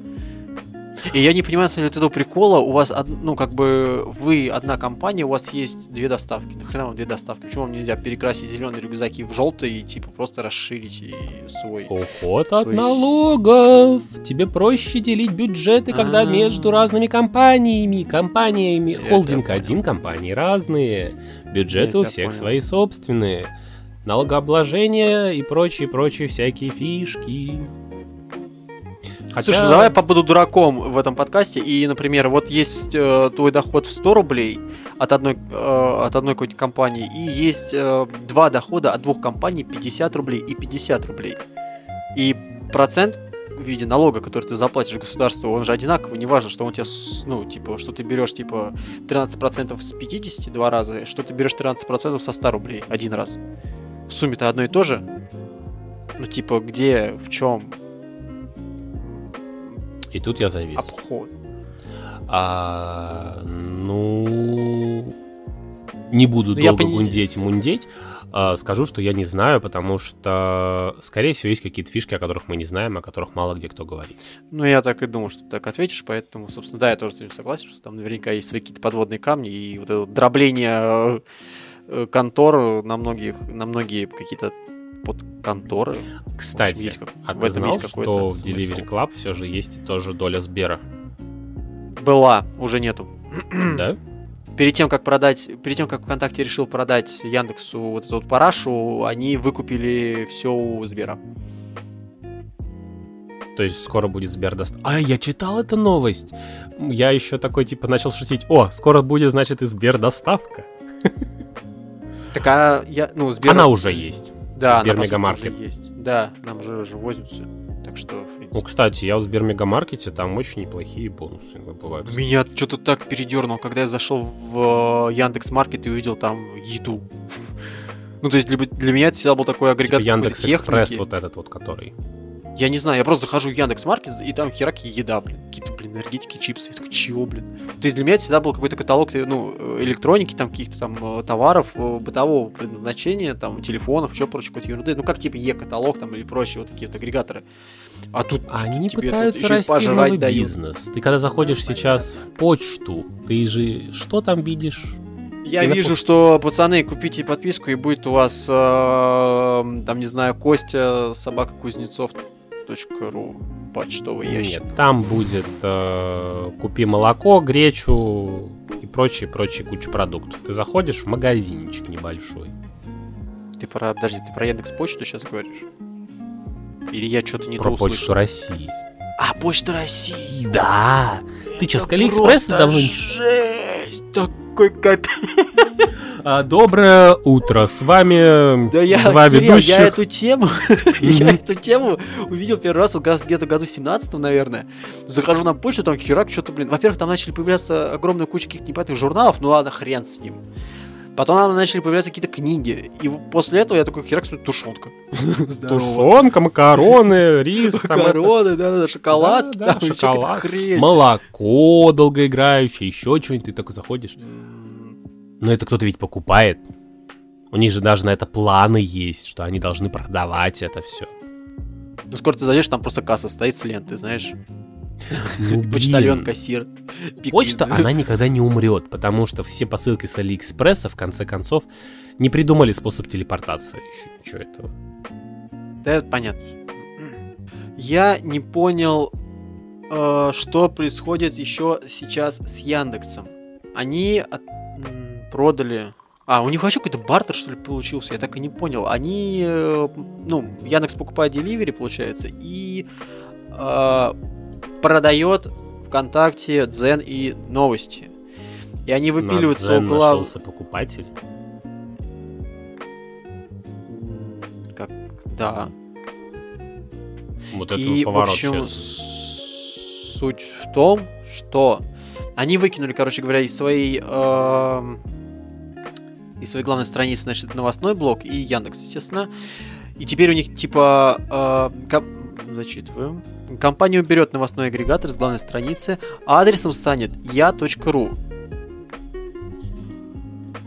A: И я не понимаю, на самом деле, этого прикола. У вас, ну, как бы, вы одна компания, у вас есть две доставки. Нахрена вам две доставки? Почему вам нельзя перекрасить зеленые рюкзаки в желтые и, типа, просто расширить и свой...
B: Уход от
A: Свой с-
B: налогов. Тебе проще делить бюджеты, когда
A: А.
B: между разными компаниями. Компаниями.
A: Я
B: Холдинг один, компании разные. Бюджеты у всех
A: понял.
B: свои собственные. Налогообложение и прочие-прочие всякие фишки. Хотя...
A: Слушай, ну давай я побуду дураком в этом подкасте. И, например, вот есть э, твой доход в 100 рублей от одной, э, от одной какой-то компании, и есть э, два дохода от двух компаний 50 рублей и 50 рублей. И процент в виде налога, который ты заплатишь государству, он же одинаковый, неважно, что он тебя, с- ну, типа, что ты берешь, типа, 13% с 50 два раза, что ты берешь 13% со 100 рублей один раз. В сумме-то одно и то же. Ну, типа, где, в чем
B: И тут я завис.
A: обход?
B: А, ну, не буду
A: Ну, я
B: долго
A: пони-
B: гундеть, мундеть. А, скажу, что я не знаю, потому что, скорее всего, есть какие-то фишки, о которых мы не знаем, о которых мало где кто говорит.
A: Ну, я так и думал, что ты так ответишь, поэтому, собственно, да, я тоже с этим согласен, что там наверняка есть свои какие-то подводные камни, и вот это вот дробление э, э, контор на многих, на многие какие-то под конторы.
B: Кстати,
A: есть как-
B: а
A: в
B: ты знал,
A: есть
B: что в
A: смысл.
B: Delivery Club все же есть тоже доля Сбера?
A: Была, уже нету. (clears throat)
B: Да?
A: Перед тем, как продать, перед тем, как ВКонтакте решил продать Яндексу вот эту вот парашу, они выкупили все у Сбера.
B: То есть скоро будет Сбер даст. А, я читал эту новость. Я еще такой, типа, начал шутить. О, скоро будет, значит, и Сбер доставка.
A: Так а я, ну, Сбер...
B: Она уже есть.
A: Да,
B: Сбер
A: она, по сути,
B: Мегамаркет.
A: уже есть. Да, нам же уже возятся. Так что,
B: Ну, кстати, я в Сбермегамаркете, там очень неплохие бонусы бывают.
A: Меня что-то так передернуло, когда я зашел в Яндекс Маркет и увидел там еду. (laughs) Ну, то есть для, для меня это всегда был такой
B: Типа
A: агрегат какой-то
B: Яндекс Экспресс, вот этот вот, который.
A: Я не знаю, я просто захожу в Яндекс Маркет, и там херак еда, блин. Какие-то, блин, энергетики, чипсы. Я такой, чего, блин? То есть для меня это всегда был какой-то каталог, э, ну, э, электроники, там, каких-то там э, товаров, бытового предназначения, там, телефонов, еще прочей какой-то ерунды. Ну, как типа Е-каталог, там, или прочие вот такие вот агрегаторы. А тут
B: Они
A: тебе тут
B: пытаются
A: и
B: расти новый
A: дают.
B: бизнес. Ты когда заходишь сейчас в почту, ты же что там видишь?
A: Я вижу, что, пацаны, купите подписку, и будет у вас, э, там, не знаю, Костя, собака Кузнецов ру почтовый ящик.
B: Нет, там будет э, купи молоко, гречу и прочие, прочие куча продуктов. Ты заходишь в магазинчик небольшой.
A: Ты про, подожди, ты про Яндекс Почту сейчас говоришь? Или я что-то не
B: про
A: то
B: почту
A: услышал?
B: России.
A: А, Почта России.
B: Да! Ты что, с
A: Это
B: Алиэкспресса давно
A: Жесть! Такой капец. (laughs)
B: А, Доброе утро, с вами
A: Да я,
B: два
A: Кирилл,
B: ведущих.
A: я эту тему, (laughs) я эту тему увидел первый раз где-то году 17 наверное. Захожу на почту, там херак, что-то, блин. Во-первых, там начали появляться огромная куча каких-то непонятных журналов, ну ладно, хрен с ним. Потом там начали появляться какие-то книги. И после этого я такой херак, смотрю, тушенка.
B: Тушенка, макароны, (laughs) рис,
A: Макароны, да, да, шоколадки,
B: шоколад. молоко долгоиграющее, еще что-нибудь. Ты такой заходишь. Но это кто-то ведь покупает. У них же даже на это планы есть, что они должны продавать это все.
A: Ну, скоро ты зайдешь, там просто касса стоит с ленты, знаешь.
B: Ну,
A: Почтальон, кассир.
B: Почта, она никогда не умрет, потому что все посылки с Алиэкспресса, в конце концов, не придумали способ телепортации. Еще ничего этого.
A: Да, это понятно. Я не понял, э, что происходит еще сейчас с Яндексом. Они от- продали... А, у них вообще какой-то бартер, что ли, получился? Я так и не понял. Они... э, Ну, Яндекс покупает Delivery, получается, и э, продает ВКонтакте, Дзен и новости. И они выпиливаются
B: На Дзен
A: угла...
B: нашелся покупатель.
A: Как... Да.
B: Вот это
A: И, в
B: поворот
A: общем,
B: сейчас.
A: суть в том, что они выкинули, короче говоря, из своей эм, из своей главной страницы, значит, новостной блок и Яндекс, естественно. И теперь у них типа э, зачитываю. Компания уберет новостной агрегатор с главной страницы, а адресом станет я.ру.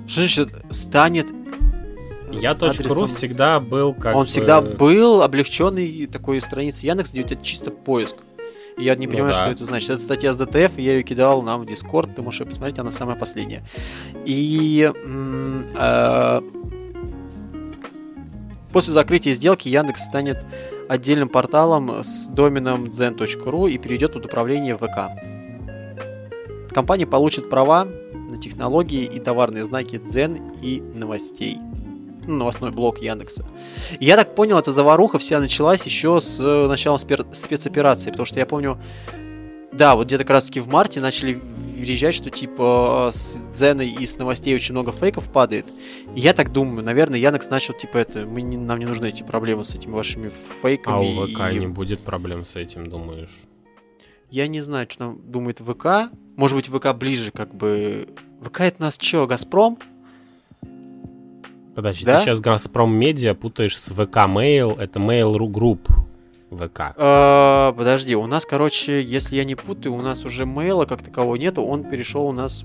A: Что значит станет?
B: Я точка ру
A: адресом?
B: всегда был как
A: Он
B: бы-
A: всегда был облегченный такой страницей Яндекс, где у тебя чисто поиск. И я не
B: Ну
A: понимаю,
B: да.
A: что это значит. Это статья с ДТФ, я ее кидал нам в Дискорд, ты можешь ее посмотреть, она самая последняя. И э, после закрытия сделки Яндекс станет отдельным порталом с доменом zen.ru и перейдет под управление ВК. Компания получит права на технологии и товарные знаки Zen и новостей. Ну, новостной блок Яндекса. Я так понял, эта заваруха вся началась еще с э, спер- спецоперации, потому что я помню, Да, вот где-то как раз таки в марте начали верещать, что типа с Дзеной и с новостей очень много фейков падает. И я так думаю, наверное, Яндекс начал типа это, мы не, нам не нужны эти проблемы с этими вашими фейками.
B: А у ВК
A: и...
B: не будет проблем с этим, думаешь?
A: Я не знаю, что там думает ВК. Может быть, ВК ближе, как бы. ВК это нас что, Газпром?
B: Подожди,
A: Да?
B: ты сейчас Газпром Медиа путаешь с ВК Mail, это Mail.ru Group ВК.
A: А, подожди, у нас, короче, если я не путаю, у нас уже мейла как такового нету, он перешел у нас.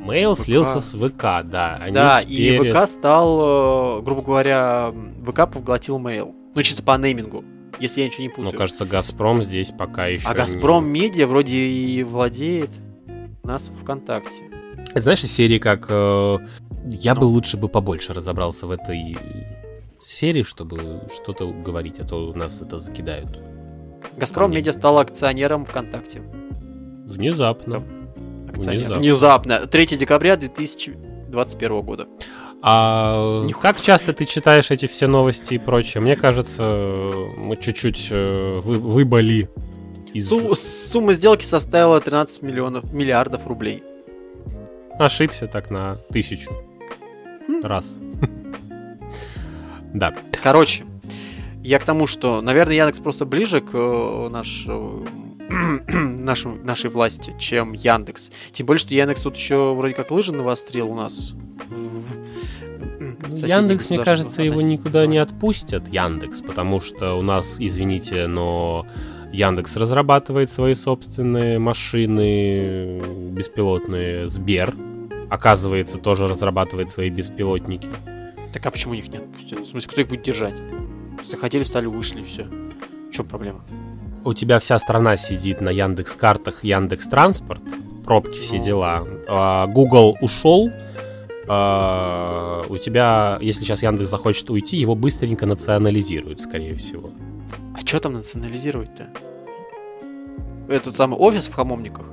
B: Mail
A: ВК.
B: слился с ВК, да. Они
A: да,
B: теперь-
A: и ВК стал, э, грубо говоря, ВК поглотил мейл. Ну, чисто по неймингу, если я ничего не путаю.
B: Ну, кажется, Газпром здесь пока еще.
A: а
B: не-
A: Газпром Медиа вроде и владеет нас ВКонтакте.
B: Это знаешь, из серии как... э, я
A: Ну.
B: бы лучше бы побольше разобрался в этой сфере, чтобы что-то говорить, а то нас это закидают.
A: Газпром. Медиа стал акционером ВКонтакте.
B: Внезапно.
A: Акционер.
B: Внезапно.
A: Внезапно. 3 декабря 2021 года.
B: А
A: Нихуя.
B: как часто ты читаешь эти все новости и прочее? Мне кажется, мы чуть-чуть э, вы- выбыли из...
A: Су- сумма сделки составила 13 миллионов, миллиардов рублей.
B: Ошибся так на тысячу.
A: Хм.
B: Раз. Да.
A: Короче, я к тому, что, наверное, Яндекс просто ближе к э, наш, э, (clears throat) нашему- нашей власти, чем Яндекс. Тем более, что Яндекс тут еще вроде как лыжи навострил у нас.
B: Ну, Яндекс, мне кажется, его никуда не отпустят, Яндекс, потому что у нас, извините, но Яндекс разрабатывает свои собственные машины беспилотные. Сбер, оказывается, тоже разрабатывает свои беспилотники.
A: Так а почему их не отпустят? В смысле, кто их будет держать? Захотели, встали, вышли, и все. В чем проблема?
B: У тебя вся страна сидит на Яндекс картах, Яндекс Транспорт, пробки, все
A: Ну.
B: дела. А, Google ушел. а, у тебя, если сейчас Яндекс захочет уйти, его быстренько национализируют, скорее всего.
A: А что там национализировать-то? Этот самый офис в Хамомниках?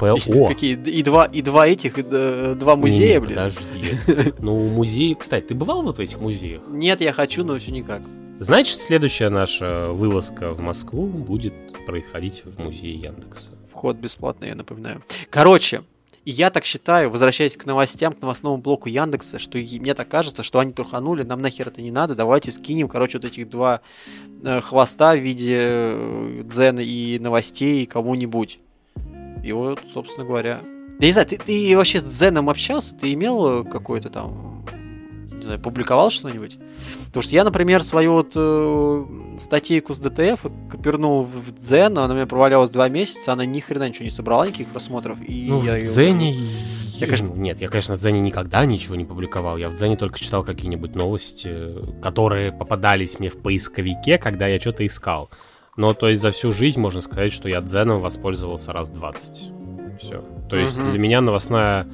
B: ПО.
A: Какие? И два, и два этих, и э, два музея,
B: Не,
A: блин.
B: Подожди. (laughs) Ну, музей... Кстати, ты бывал вот в этих музеях?
A: Нет, я хочу, но все никак.
B: Значит, следующая наша вылазка в Москву будет происходить в музее Яндекса.
A: Вход бесплатный, я напоминаю. Короче, я так считаю, возвращаясь к новостям, к новостному блоку Яндекса, что мне так кажется, что они труханули, нам нахер это не надо, давайте скинем, короче, вот этих два э, хвоста в виде э, дзена и новостей кому-нибудь. И вот, собственно говоря. Я не знаю, ты, ты вообще с дзеном общался? Ты имел э, какой-то там, не знаю, публиковал что-нибудь? Потому что я, например, свою вот э, статейку с ДТФ копернул в Дзен, она у меня провалялась два месяца, она ни хрена ничего не собрала, никаких просмотров. И
B: Ну,
A: я
B: в Дзене...
A: Я, конечно-
B: Нет, я, конечно, в Дзене никогда ничего не публиковал. Я в Дзене только читал какие-нибудь новости, которые попадались мне в поисковике, когда я что-то искал. Но, то есть, за всю жизнь можно сказать, что я Дзеном воспользовался раз 20. Все. То есть,
A: Мгм.
B: для меня новостная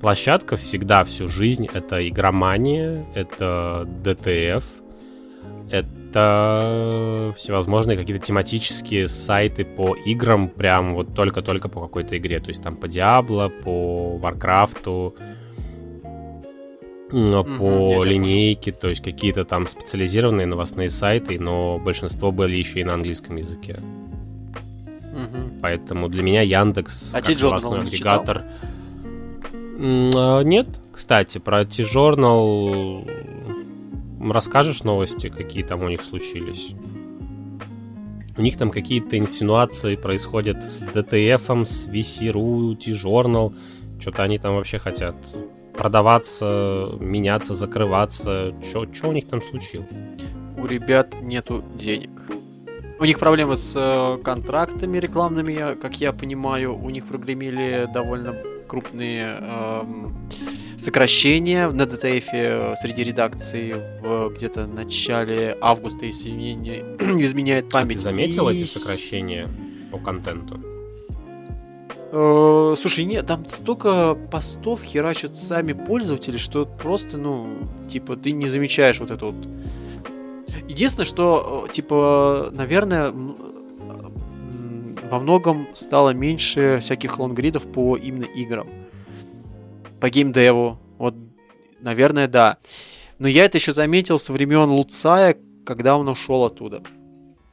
B: площадка всегда всю жизнь это игромания, это ДТФ, это всевозможные какие-то тематические сайты по играм, прям вот только-только по какой-то игре. То есть там по Диабло, по Варкрафту,
A: Мгм, я
B: по линейке, то есть какие-то там специализированные новостные сайты, но большинство были еще и на английском языке.
A: Мгм.
B: Поэтому для меня Яндекс
A: А
B: как новостной
A: читал?
B: агрегатор. А, Нет, кстати, про T-Journal расскажешь новости, какие там у них случились? У них там какие-то инсинуации происходят с DTF, с VC.ru, T-Journal. Что-то они там вообще хотят продаваться, меняться, закрываться. Что у них там случилось?
A: У ребят нету денег. У них проблемы с э, контрактами рекламными, как я понимаю. У них прогремели довольно крупные эм, сокращения на ДТФ э, среди редакций в где-то начале августа, если мне не (clears throat) изменяет
B: А
A: память.
B: ты заметил
A: И
B: эти сокращения по контенту?
A: Э, Слушай, нет, там столько постов херачат сами пользователи, что просто, ну, типа, ты не замечаешь вот это вот. Единственное, что, э, типа, наверное, во многом стало меньше всяких лонгридов по именно играм. По геймдеву. Вот, наверное, да. Но я это еще заметил со времен Луцая, когда он ушел оттуда.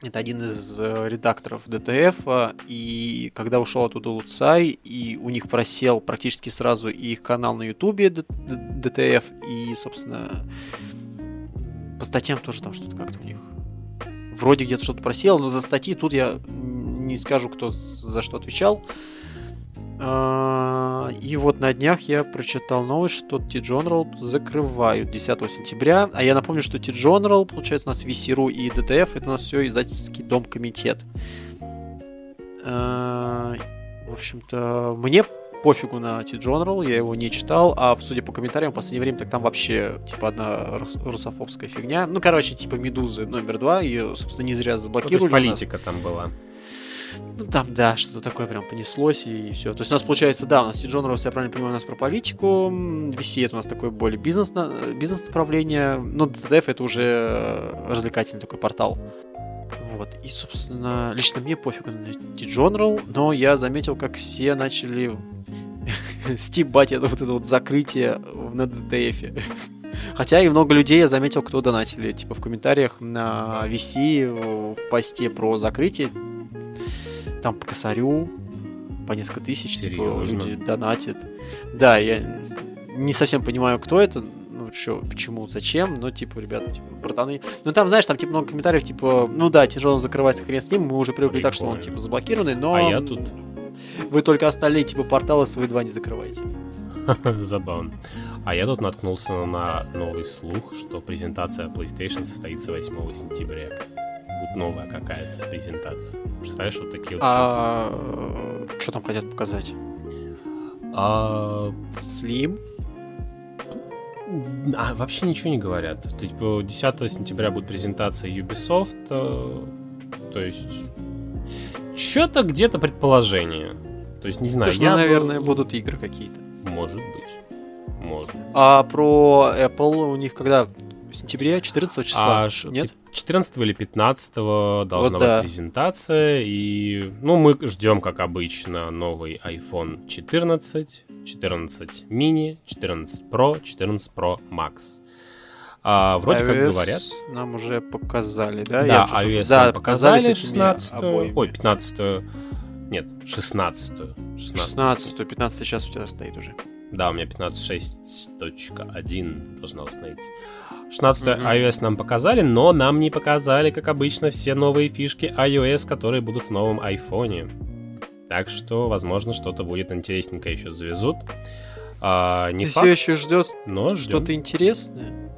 A: Это один из э, редакторов DTF, а, и когда ушел оттуда Луцай, и у них просел практически сразу и их канал на Ютубе DTF, и, собственно, по статьям тоже там что-то как-то у них вроде где-то что-то просел, но за статьи тут я не скажу, кто за что отвечал. А, и вот на днях я прочитал новость, что TJournal закрывают 10 сентября. А я напомню, что TJournal, получается, у нас VC.ru и DTF, это у нас все издательский дом комитет. А, в общем-то, мне пофигу на T-General, я его не читал, а судя по комментариям, в последнее время так там вообще, типа, одна русофобская фигня. Ну, короче, типа Медузы номер два, ее, собственно, не зря заблокировали. Ну,
B: то есть политика там была.
A: Ну, там, да, что-то такое прям понеслось и все. То есть у нас получается, да, у нас Джон Росс, я правильно понимаю, у нас про политику, VC это у нас такое более бизнес, бизнес направление, ну, DTF это уже развлекательный такой портал. Вот, и, собственно, лично мне пофигу на T-General, но я заметил, как все начали (laughs) стебать это вот это вот закрытие на DTF. Хотя и много людей я заметил, кто донатили, типа в комментариях на VC, в посте про закрытие, там по косарю, по несколько тысяч, типа, люди донатят. Да, я не совсем понимаю, кто это, ну, что, почему, зачем, но, типа, ребята, типа, братаны. Ну, там, знаешь, там, типа, много комментариев, типа, ну да, тяжело закрывается, хрен с ним, мы уже привыкли Прикольно. так, что он, типа, заблокированный, но...
B: А я тут...
A: Вы только остальные, типа, порталы свои два не закрываете. (laughs)
B: Забавно. А я тут наткнулся на новый слух, что презентация PlayStation состоится 8 сентября будет новая какая-то презентация. Представляешь, вот такие вот...
A: А... Что там хотят показать?
B: А...
A: Slim?
B: А, вообще ничего не говорят. Типа 10 сентября будет презентация Ubisoft, э, то есть что-то где-то предположение. То есть не знаю.
A: Потому я наверное, будут игры какие-то.
B: Может быть. Может.
A: А про Apple у них когда? В сентябре 14 числа? А, Нет?
B: 14 или 15 должна вот быть да. презентация. И, ну, мы ждем, как обычно, новый iPhone 14, 14 mini, 14 Pro, 14 Pro Max. А, вроде iOS как говорят.
A: Нам уже показали, да?
B: Да, iOS да, нам показали 16 ой, 15 нет, 16
A: 16 16 15 сейчас у тебя стоит уже.
B: Да, у меня 15.6.1 должна установиться. 16 mm-hmm. iOS нам показали, но нам не показали, как обычно, все новые фишки iOS, которые будут в новом iPhone. Так что, возможно, что-то будет интересненькое еще завезут. А, не
A: Ты
B: факт,
A: все еще ждешь но что-то интересное?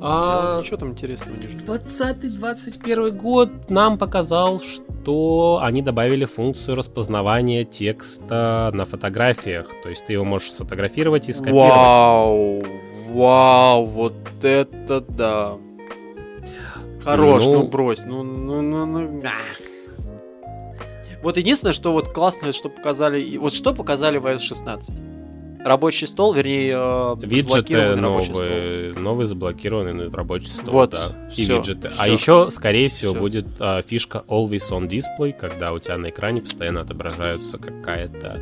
A: А... Ничего там интересного не жду.
B: 20-21 год нам показал, что они добавили функцию распознавания текста на фотографиях. То есть ты его можешь сфотографировать и скопировать.
A: Вау! Вау! Вот это да! Хорош, ну, ну брось. Ну, ну, ну, ну. Вот единственное, что вот классное, что показали... Вот что показали в iOS 16? рабочий стол, вернее,
B: э, виджеты новые, новый заблокированный рабочий стол, вот, да, и все, виджеты. Все. А еще, скорее всего, все. будет а, фишка Always on Display, когда у тебя на экране постоянно отображается какая-то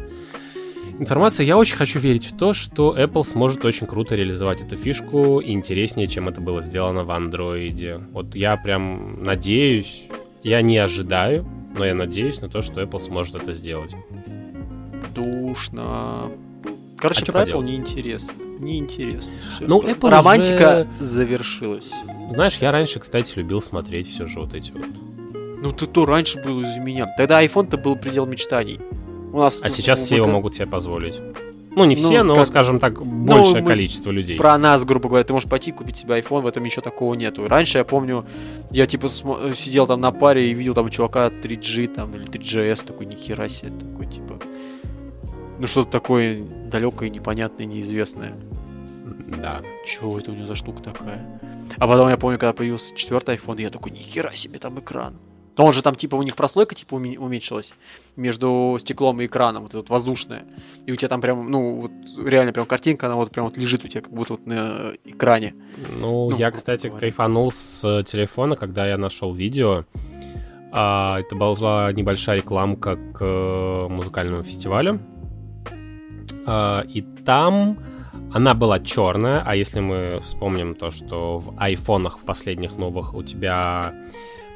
B: информация. Я очень хочу верить в то, что Apple сможет очень круто реализовать эту фишку и интереснее, чем это было сделано в Android. Вот я прям надеюсь, я не ожидаю, но я надеюсь на то, что Apple сможет это сделать.
A: Душно. Короче, а про Apple неинтересно. Неинтересно.
B: Всё. Ну, Apple
A: Романтика уже... завершилась.
B: Знаешь, я раньше, кстати, любил смотреть все же вот эти вот.
A: Ну, ты то раньше был из-за меня. Тогда iPhone-то был предел мечтаний.
B: У нас а сейчас все его могут себе позволить. Ну, не все, ну, но, как... скажем так, ну, большее ну, количество людей.
A: Про нас, грубо говоря, ты можешь пойти купить себе iPhone, в этом ничего такого нету. Раньше я помню, я типа см- сидел там на паре и видел там чувака 3G там или 3GS, такой, нихера себе, такой типа. Ну, что-то такое далекое, непонятное, неизвестное.
B: Да.
A: Чего это у него за штука такая? А потом я помню, когда появился четвертый iPhone, я такой, нихера себе там экран. Но он же там, типа, у них прослойка, типа, уменьшилась между стеклом и экраном, вот эта вот воздушная. И у тебя там прям, ну, вот реально прям картинка, она вот прям вот лежит у тебя как будто вот на экране.
B: Ну, ну я, кстати, говоря. кайфанул с э, телефона, когда я нашел видео. А, это была небольшая рекламка к э, музыкальному фестивалю. А, и там она была черная, а если мы вспомним то, что в айфонах в последних новых у тебя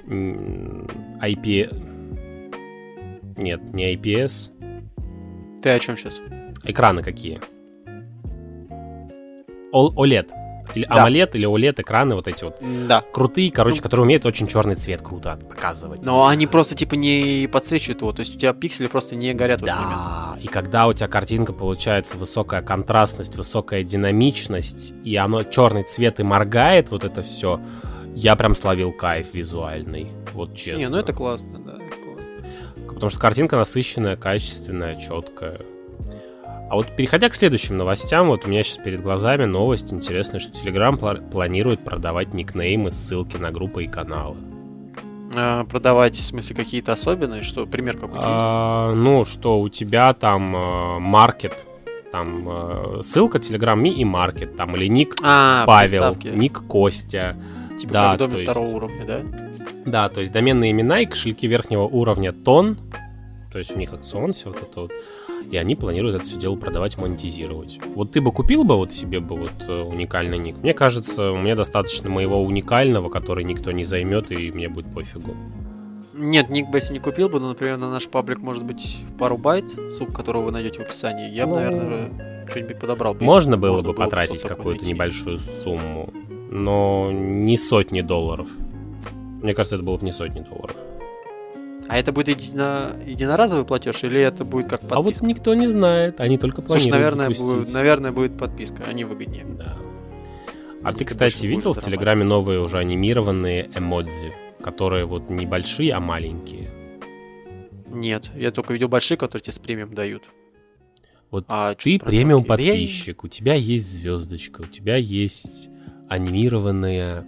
B: IP... Нет, не IPS.
A: Ты о чем сейчас?
B: Экраны какие? OLED. Или да. AMOLED, или OLED экраны вот эти вот.
A: Да.
B: Крутые, короче, ну, которые умеют очень черный цвет круто показывать.
A: Но они просто типа не подсвечивают его, то есть у тебя пиксели просто не горят
B: да. И когда у тебя картинка получается высокая контрастность, высокая динамичность, и оно черный цвет и моргает, вот это все, я прям словил кайф визуальный. Вот честно.
A: Не, ну это классно, да.
B: Потому что картинка насыщенная, качественная, четкая. А вот переходя к следующим новостям, вот у меня сейчас перед глазами новость интересная, что Telegram пла- планирует продавать никнеймы, ссылки на группы и каналы.
A: А, продавать, в смысле, какие-то особенные? Что, пример какой-то
B: а, Ну, что у тебя там э, маркет, там э, ссылка Telegram Me и маркет, там или ник а, Павел, приставки. ник Костя.
A: Типа да, как домен есть... второго уровня, да?
B: Да, то есть доменные имена и кошельки верхнего уровня тон, то есть у них акцион, все вот это вот. И они планируют это все дело продавать, монетизировать. Вот ты бы купил бы вот себе бы вот э, уникальный ник? Мне кажется, мне достаточно моего уникального, который никто не займет, и мне будет пофигу.
A: Нет, ник бы если не купил бы, но, например, на наш паблик может быть пару байт, ссылку которого вы найдете в описании. Я бы, ну... наверное, что-нибудь подобрал.
B: Бы, можно было можно бы было потратить какую-то небольшую сумму, но не сотни долларов. Мне кажется, это было бы не сотни долларов.
A: А это будет едино... единоразовый платеж или это будет как подписка?
B: А вот никто не знает, они только планируют Слушай,
A: наверное, будет, наверное, будет подписка, они выгоднее.
B: Да. А ты, кстати, видел в Телеграме новые уже анимированные эмодзи, которые вот не большие, а маленькие?
A: Нет, я только видел большие, которые тебе с премиум дают.
B: Вот а ты премиум подписчик, у тебя есть звездочка, у тебя есть анимированные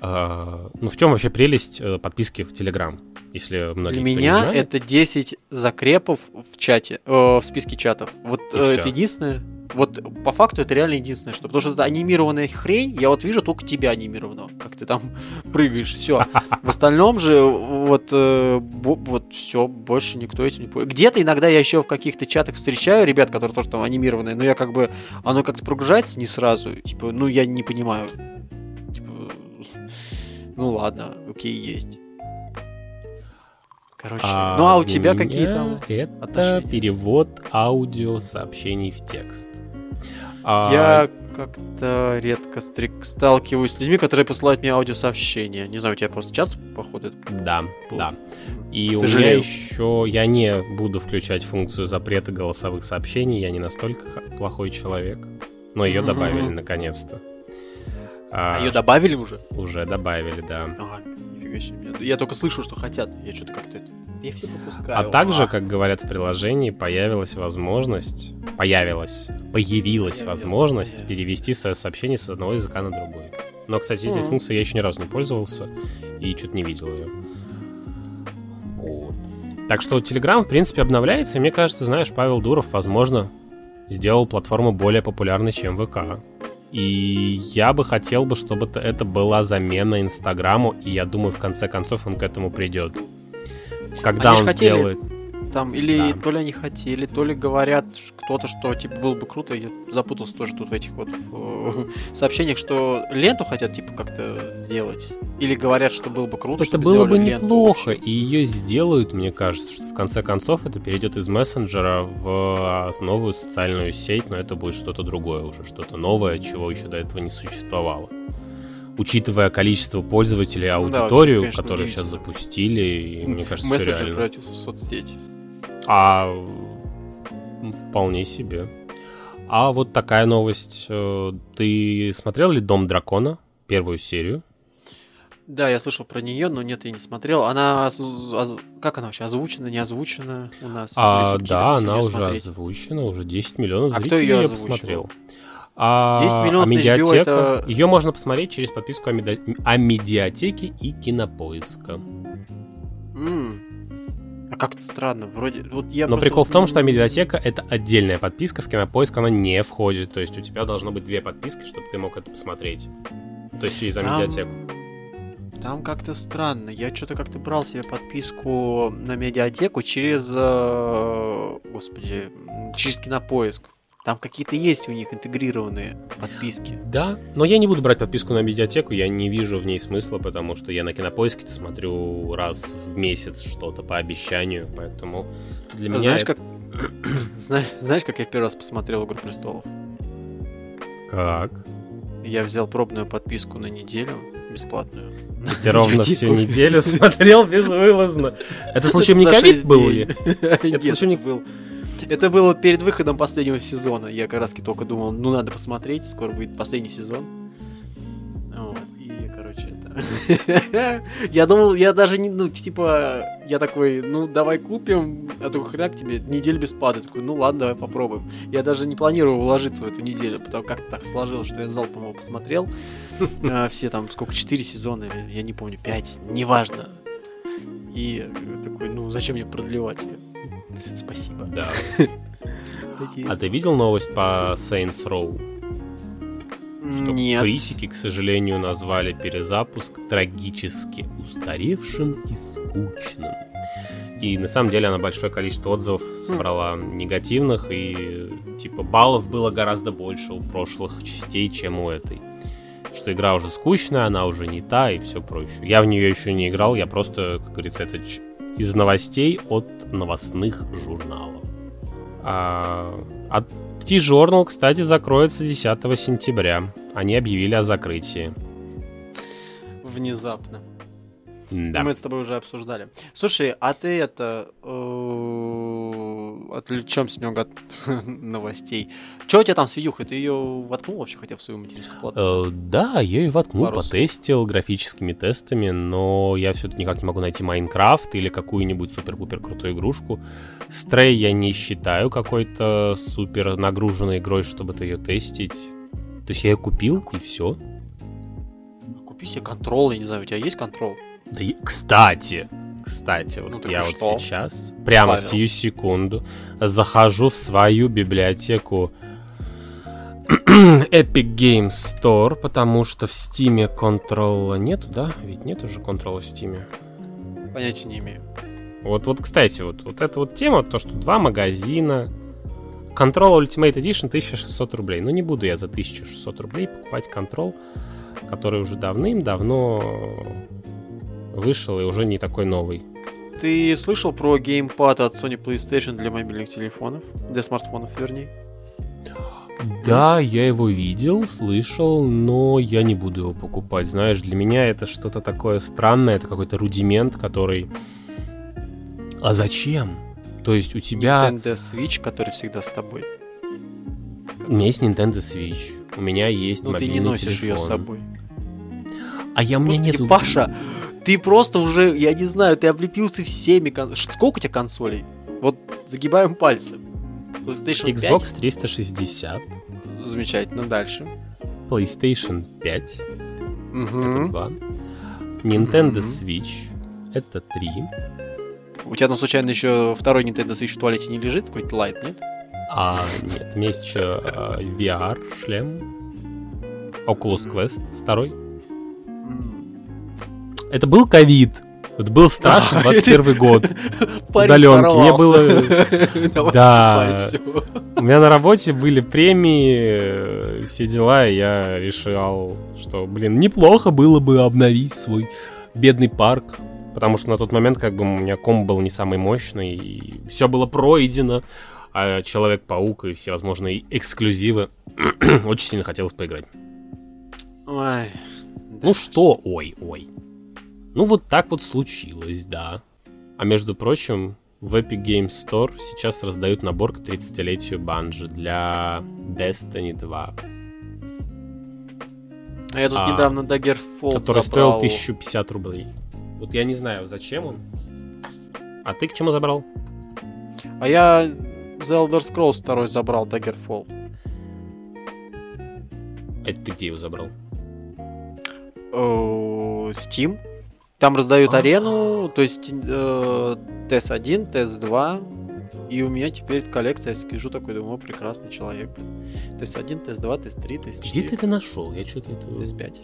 B: а, ну, в чем вообще прелесть э, подписки в Телеграм? Если многие
A: Для меня это 10 закрепов в чате, э, в списке чатов. Вот э, это единственное. Вот по факту это реально единственное, что. Потому что это анимированная хрень, я вот вижу только тебя анимированного, как ты там (laughs) прыгаешь, все. В остальном же вот, э, вот все, больше никто этим не понял. Где-то иногда я еще в каких-то чатах встречаю ребят, которые тоже там анимированные, но я как бы, оно как-то прогружается не сразу, типа, ну я не понимаю. Ну ладно, окей, есть. Короче, а ну а у тебя какие там
B: Это отношения? перевод аудиосообщений в текст.
A: А... Я как-то редко сталкиваюсь с людьми, которые посылают мне аудиосообщения. Не знаю, у тебя просто часто походит?
B: Да, Тут. да. И Сожалею. у меня еще... Я не буду включать функцию запрета голосовых сообщений, я не настолько плохой человек. Но ее mm-hmm. добавили наконец-то.
A: А, ее добавили уже?
B: Уже добавили, да.
A: Ага, нифига себе. Я только слышу, что хотят. Я что-то как-то это... Я все пропускаю.
B: А также, как говорят в приложении, появилась возможность... Появилась. Появилась возможность перевести свое сообщение с одного языка на другой. Но, кстати, этой функцией я еще ни разу не пользовался и что-то не видел ее. Вот. Так что Telegram, в принципе, обновляется, и мне кажется, знаешь, Павел Дуров, возможно, сделал платформу более популярной, чем ВК. И я бы хотел бы, чтобы это была замена Инстаграму, и я думаю, в конце концов он к этому придет. Когда Они он хотели... сделает
A: там, или да. то ли они хотели, то ли говорят кто-то, что типа было бы круто, я запутался тоже тут в этих вот в, сообщениях, что ленту хотят типа как-то сделать. Или говорят, что было бы круто,
B: Это было бы неплохо, и ее сделают, мне кажется, что в конце концов это перейдет из мессенджера в а, новую социальную сеть, но это будет что-то другое уже, что-то новое, чего еще до этого не существовало учитывая количество пользователей, аудиторию, ну, да, которую сейчас запустили, и, мне кажется,
A: Мессенджер все реально. превратился в соцсеть.
B: А вполне себе. А вот такая новость. Э, ты смотрел ли Дом дракона? Первую серию?
A: Да, я слышал про нее, но нет, я не смотрел. Она как она вообще озвучена, не озвучена у нас?
B: А, да, она уже смотреть? озвучена, уже 10 миллионов а кто ее, ее посмотрел. А, 10 миллионов а медиатека, это... ее можно посмотреть через подписку о, меди... о медиатеке и кинопоиска.
A: Mm. А как-то странно, вроде... Вот я
B: Но прикол в том, что медиатека — это отдельная подписка, в Кинопоиск она не входит. То есть у тебя должно быть две подписки, чтобы ты мог это посмотреть. То есть через там... медиатеку.
A: Там как-то странно. Я что-то как-то брал себе подписку на медиатеку через... Э, господи, через Кинопоиск. Там какие-то есть у них интегрированные подписки.
B: Да, но я не буду брать подписку на медиатеку, я не вижу в ней смысла, потому что я на кинопоиске смотрю раз в месяц что-то по обещанию, поэтому для меня...
A: Знаешь, как... (clears throat) знаешь, знаешь, как я первый раз посмотрел «Игру престолов»?
B: Как?
A: Я взял пробную подписку на неделю, бесплатную.
B: Ты (laughs) ровно всю неделю (laughs) смотрел безвылазно. Это случайно не ковид был? (laughs)
A: Это случайно не был. Это было перед выходом последнего сезона. Я как раз только думал, ну надо посмотреть, скоро будет последний сезон. Вот, и, короче, это... (laughs) я думал, я даже не, ну, типа, я такой, ну, давай купим, а только хряк тебе, неделю без пады. Такой, ну ладно, давай попробуем. Я даже не планировал уложиться в эту неделю, потому как так сложилось, что я залпом его посмотрел. (laughs) А, все там, сколько, 4 сезона, или, я не помню, 5, неважно. И такой, ну, зачем мне продлевать ее? Спасибо.
B: Да. (laughs) А ты видел новость по Saints Row? Что
A: Нет.
B: критики, к сожалению, назвали перезапуск трагически устаревшим и скучным. И на самом деле она большое количество отзывов собрала негативных, и типа баллов было гораздо больше у прошлых частей, чем у этой. Что игра уже скучная, она уже не та и все прочее. Я в нее еще не играл, я просто, как говорится, это из новостей от новостных журналов. А, а T-Journal, кстати, закроется 10 сентября. Они объявили о закрытии.
A: Внезапно.
B: Да.
A: Мы с тобой уже обсуждали. Слушай, а ты это... Э, отвлечемся немного от (laughs) новостей. Че у тебя там с видюхой? Ты ее воткнул вообще хотя в свою материнскую плату?
B: Э, да, я ее воткнул,
A: Пару
B: потестил графическими тестами, но я все-таки никак не могу найти Майнкрафт или какую-нибудь супер-пупер крутую игрушку. Стрей я не считаю какой-то супер нагруженной игрой, чтобы ты ее тестить. То есть я ее купил, и все.
A: Купи себе контрол, я не знаю, у тебя есть контрол?
B: Да кстати, кстати, вот
A: Ну
B: я вот
A: что?
B: сейчас, прямо
A: Павел.
B: сию секунду, захожу в свою библиотеку (clears throat) Epic Games Store, потому что в Steam контрола нету, да? Ведь нет уже контрола в Steam.
A: Понятия не имею.
B: Вот, вот, кстати, вот, вот эта вот тема, то, что два магазина, Control Ultimate Edition 1600 рублей. Ну, не буду я за 1600 рублей покупать Control, который уже давным-давно вышел и уже не такой новый.
A: Ты слышал про геймпад от Sony PlayStation для мобильных телефонов? Для смартфонов, вернее.
B: Да, я его видел, слышал, но я не буду его покупать. Знаешь, для меня это что-то такое странное, это какой-то рудимент, который... А зачем? То есть у тебя...
A: Nintendo Switch, который всегда с тобой.
B: У меня есть Nintendo Switch, у меня есть
A: Ну, ты
B: мобильный
A: не носишь ее
B: телефон.
A: с собой.
B: А я у меня нету...
A: Паша, ты просто уже, я не знаю, ты облепился всеми кон... Сколько у тебя консолей? Вот загибаем пальцы. PlayStation
B: Xbox 360,
A: 5? Замечательно, дальше.
B: PlayStation 5, это
A: Мгм.
B: 2, Nintendo
A: Мгм.
B: Switch, это 3,
A: У тебя там случайно еще второй Nintendo Switch в туалете не лежит? Какой-то лайт, нет?
B: А, нет, у меня есть еще э, VR шлем. Oculus Quest второй. Это был ковид. Это был страшный 21 год. (laughs)
A: Парень
B: Удаленки. Мне. (laughs)
A: Давай
B: Да. У меня на работе были премии, э, все дела, и я решил, что, блин, неплохо было бы обновить свой бедный парк. Потому что на тот момент, как бы, у меня комп был не самый мощный, и все было пройдено. А Человек-паук и все возможные эксклюзивы (clears throat) очень сильно хотелось поиграть.
A: Ой.
B: Ну что, ой, ой. Ну вот так вот случилось, да. А между прочим, в Epic Games Store сейчас раздают набор к 30-летию Банжи для Destiny 2,
A: А я тут
B: А,
A: недавно Daggerfall
B: который
A: забрал.
B: стоил 1050 рублей. Вот я не знаю, зачем он. А ты к чему забрал?
A: А я The Elder Scrolls 2 забрал Daggerfall.
B: Это ты где его забрал?
A: О, Steam. Там раздают
B: А.
A: арену, то есть э, TES-1, TES-2. И у меня теперь коллекция, я сижу такой, думаю, прекрасный человек. TES-1, TES-2, TES-3, TES-4,
B: Где ты это нашел? Я что-то это...
A: TES-5.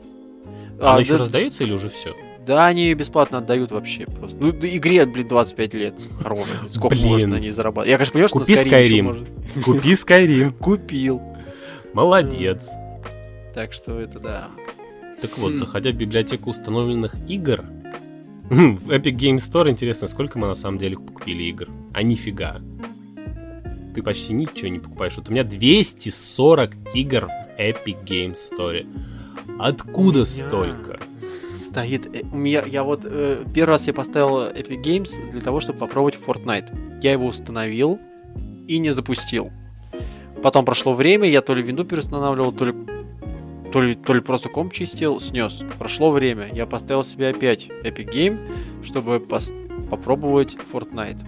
B: А, Она еще раздается или уже все?
A: Да, они бесплатно отдают вообще просто. Ну, игре, блин, 25 лет. Хорошая. (laughs) Сколько блин. можно ней зарабатывать? Я, конечно, понимаю, что
B: Купи на Skyrim. Можно... (laughs) Купи Skyrim. (laughs)
A: Купил.
B: Молодец.
A: Так что это да.
B: Так вот, заходя в библиотеку установленных игр, в Epic Game Store интересно, сколько мы на самом деле купили игр. А нифига. Ты почти ничего не покупаешь. Вот у меня 240 игр в Epic Game Store. Откуда столько?
A: стоит. Э, у меня, я вот э, первый раз я поставил Epic Games для того, чтобы попробовать Fortnite. Я его установил и не запустил. Потом прошло время, я то ли винду переустанавливал, то ли, то ли, то ли просто комп чистил, снес. Прошло время, я поставил себе опять Epic Game, чтобы пос- попробовать Fortnite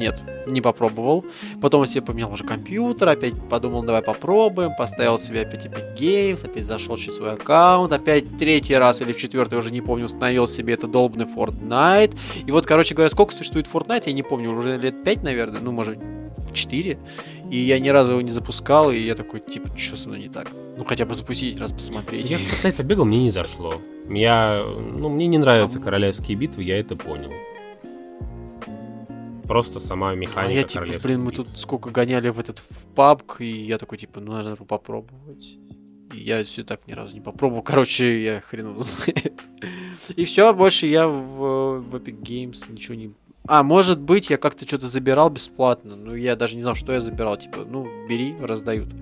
A: нет, не попробовал. Потом я себе поменял уже компьютер, опять подумал, давай попробуем, поставил себе опять Epic Games, опять зашел через свой аккаунт, опять третий раз или в четвертый, уже не помню, установил себе это долбанный Fortnite. И вот, короче говоря, сколько существует Fortnite, я не помню, уже лет 5, наверное, ну, может, 4. И я ни разу его не запускал, и я такой, типа, что со мной не так? Ну, хотя бы запустить, раз посмотреть.
B: Я в Fortnite побегал, мне не зашло. Я, ну, мне не нравятся королевские битвы, я это понял просто сама механика а я,
A: типа, блин, мы тут сколько гоняли в этот в PUBG, и я такой, типа, ну, надо попробовать. И я все так ни разу не попробовал. Короче, я хрен знает. И все, больше я в, в Epic Games ничего не... А, может быть, я как-то что-то забирал бесплатно. Ну, я даже не знал, что я забирал. Типа, ну, бери, раздают.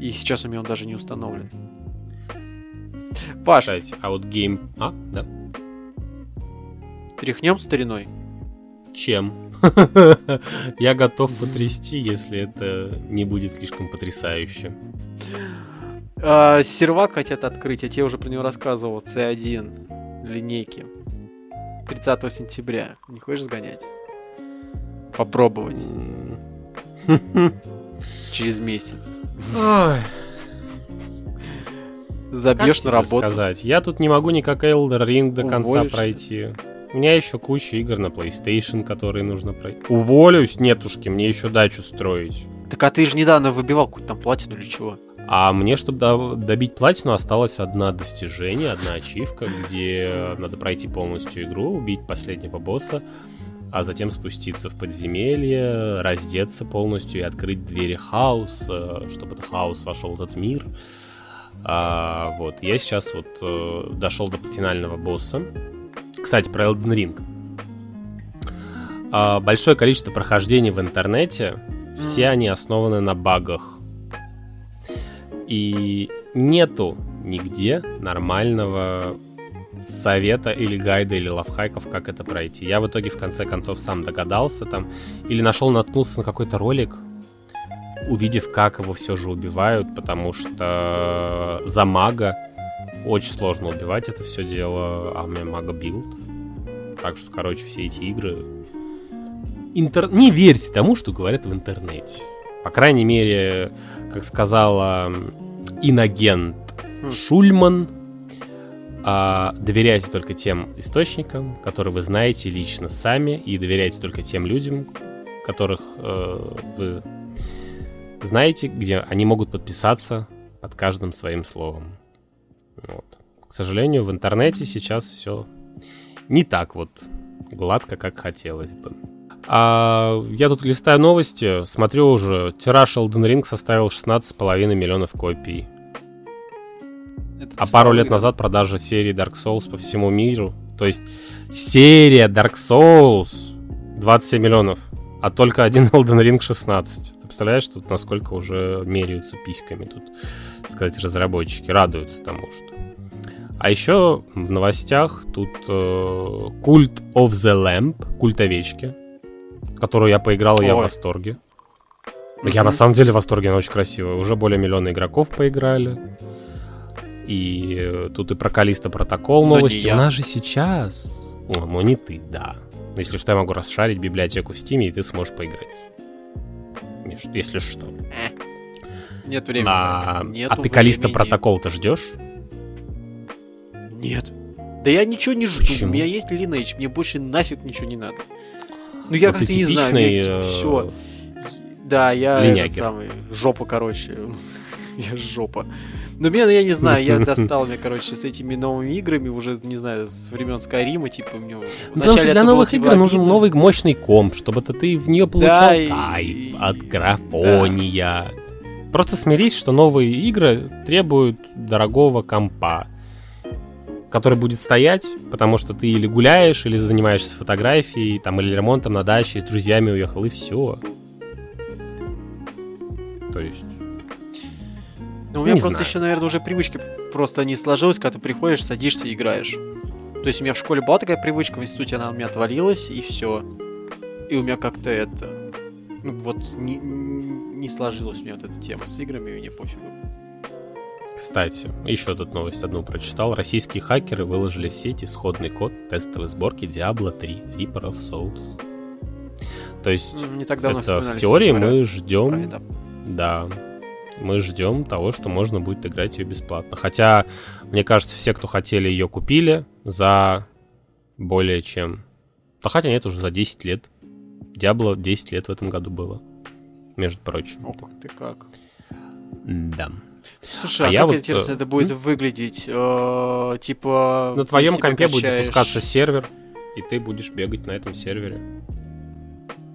A: И сейчас у меня он даже не установлен.
B: Паш. Кстати, а вот гейм... А, да.
A: Тряхнем стариной?
B: чем. (laughs) Я готов потрясти, если это не будет слишком потрясающе.
A: А, сервак хотят открыть, я тебе уже про него рассказывал, C1 линейки. 30 сентября. Не хочешь сгонять? Попробовать. (laughs) Через месяц. Забьешь на работу.
B: сказать? Я тут не могу никак Elder Ring до конца пройти. У меня еще куча игр на PlayStation, которые нужно пройти. Уволюсь, нетушки, мне еще дачу строить.
A: Так а ты же недавно выбивал какую-то там платину или чего?
B: А мне, чтобы до- добить платину, осталось одна достижение, одна ачивка, где надо пройти полностью игру, убить последнего босса, а затем спуститься в подземелье, раздеться полностью и открыть двери хаоса, чтобы этот хаос вошел в этот мир. А, вот, я сейчас вот э, дошел до финального босса, кстати, про Elden Ring. А, большое количество прохождений в интернете, все они основаны на багах. И нету нигде нормального совета или гайда или лавхайков, как это пройти. Я в итоге в конце концов сам догадался там или нашел, наткнулся на какой-то ролик, увидев, как его все же убивают, потому что за мага очень сложно убивать это все дело, а у меня мага build. Так что, короче, все эти игры... Интер... Не верьте тому, что говорят в интернете. По крайней мере, как сказала инагент хм. Шульман, а, доверяйте только тем источникам, которые вы знаете лично сами, и доверяйте только тем людям, которых э, вы знаете, где они могут подписаться под каждым своим словом. Вот. К сожалению, в интернете сейчас все не так вот гладко, как хотелось бы. А я тут листаю новости, смотрю уже, тираж Elden Ring составил 16,5 миллионов копий. Это а пару лет назад продажа серии Dark Souls по всему миру, то есть серия Dark Souls 27 миллионов, а только один Elden Ring 16. Ты представляешь, тут насколько уже меряются письками тут сказать, разработчики радуются тому, что... А еще в новостях тут э, культ of the Lamp, культ овечки, которую я поиграл, и я в восторге. Mm-hmm. Я на самом деле в восторге, она очень красивая. Уже более миллиона игроков поиграли. И тут и про Калиста протокол новости. У нас же сейчас... О, ну не ты, да. Если что, я могу расшарить библиотеку в Стиме, и ты сможешь поиграть. Если что. Э.
A: Нет времени.
B: А, а ты Калиста протокол то ждешь?
A: Нет. Да я ничего не жду. Почему? У меня есть Lineage, мне больше нафиг ничего не надо. Ну я как-то не знаю. Мне, типа, все. Да, я этот самый, жопа, короче. (laughs) я жопа. Ну, мне, ну, я не знаю, я достал мне, короче, с этими новыми играми уже, не знаю, с времен Скайрима, типа, мне...
B: Потому что для новых игр нужен новый мощный комп, чтобы ты в нее получал да, кайф и... от графония. Да. Просто смирись, что новые игры требуют дорогого компа который будет стоять, потому что ты или гуляешь, или занимаешься фотографией, там, или ремонтом на даче, с друзьями уехал, и все. То есть...
A: Ну, у меня не просто знаю. еще, наверное, уже привычки просто не сложилась, когда ты приходишь, садишься и играешь. То есть у меня в школе была такая привычка, в институте она у меня отвалилась, и все. И у меня как-то это... Ну, вот не, не сложилась у меня вот эта тема с играми, и мне пофигу.
B: Кстати, еще тут новость одну прочитал. Российские хакеры выложили в сеть исходный код тестовой сборки Diablo 3 Reaper of Souls. То есть, не так давно это в теории мы ждем... Да, мы ждем того, что можно будет играть ее бесплатно. Хотя, мне кажется, все, кто хотели ее, купили за более чем... Да хотя нет, уже за 10 лет. Diablo 10 лет в этом году было. Между прочим.
A: Ох ты как.
B: Да.
A: Слушай, а, а я как вот, интересно это будет м? выглядеть? Э, типа...
B: На твоем компе качаешь... будет запускаться сервер, и ты будешь бегать на этом сервере.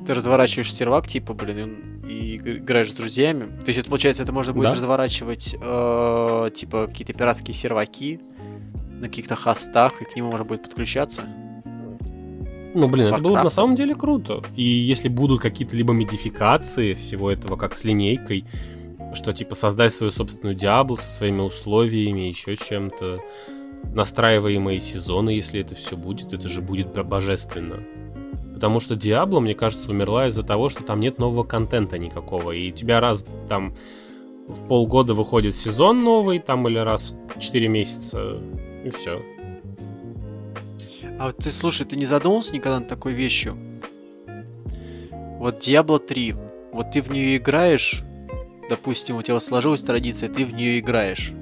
A: Ты разворачиваешь сервак, типа, блин, и играешь с друзьями. То есть это получается, это можно будет да? разворачивать, э, типа, какие-то пиратские серваки на каких-то хостах, и к нему можно будет подключаться.
B: Ну, блин, это было бы на самом деле круто. И если будут какие-то либо модификации всего этого, как с линейкой, что типа создать свою собственную Диаблу со своими условиями, еще чем-то, настраиваемые сезоны, если это все будет, это же будет божественно. Потому что Диабло, мне кажется, умерла из-за того, что там нет нового контента никакого. И у тебя раз там в полгода выходит сезон новый, там или раз в 4 месяца, и все.
A: А вот ты, слушай, ты не задумывался никогда над такой вещью? Вот Diablo 3, вот ты в нее играешь, допустим, у тебя сложилась традиция, ты в нее играешь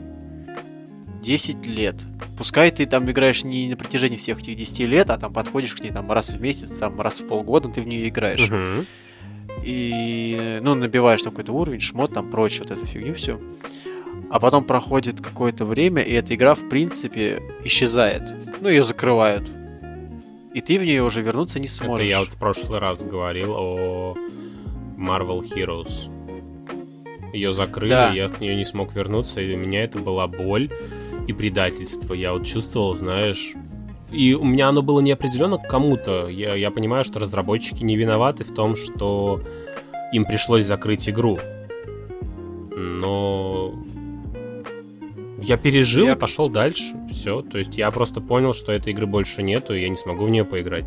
A: 10 лет. Пускай ты там играешь не на протяжении всех этих 10 лет, а там подходишь к ней там раз в месяц, там раз в полгода, ты в нее играешь. Угу. И, ну, набиваешь там какой-то уровень, шмот, там прочее, вот эту фигню все. А потом проходит какое-то время, и эта игра, в принципе, исчезает. Ну, ее закрывают. И ты в нее уже вернуться не сможешь.
B: Это я вот в прошлый раз говорил о Marvel Heroes. Ее закрыли, да. я к нее не смог вернуться, и для меня это была боль и предательство. Я вот чувствовал, знаешь... И у меня оно было неопределенно к кому-то. Я, я понимаю, что разработчики не виноваты в том, что им пришлось закрыть игру. Но я пережил я... и пошел дальше. Все. То есть я просто понял, что этой игры больше нету, и я не смогу в нее поиграть.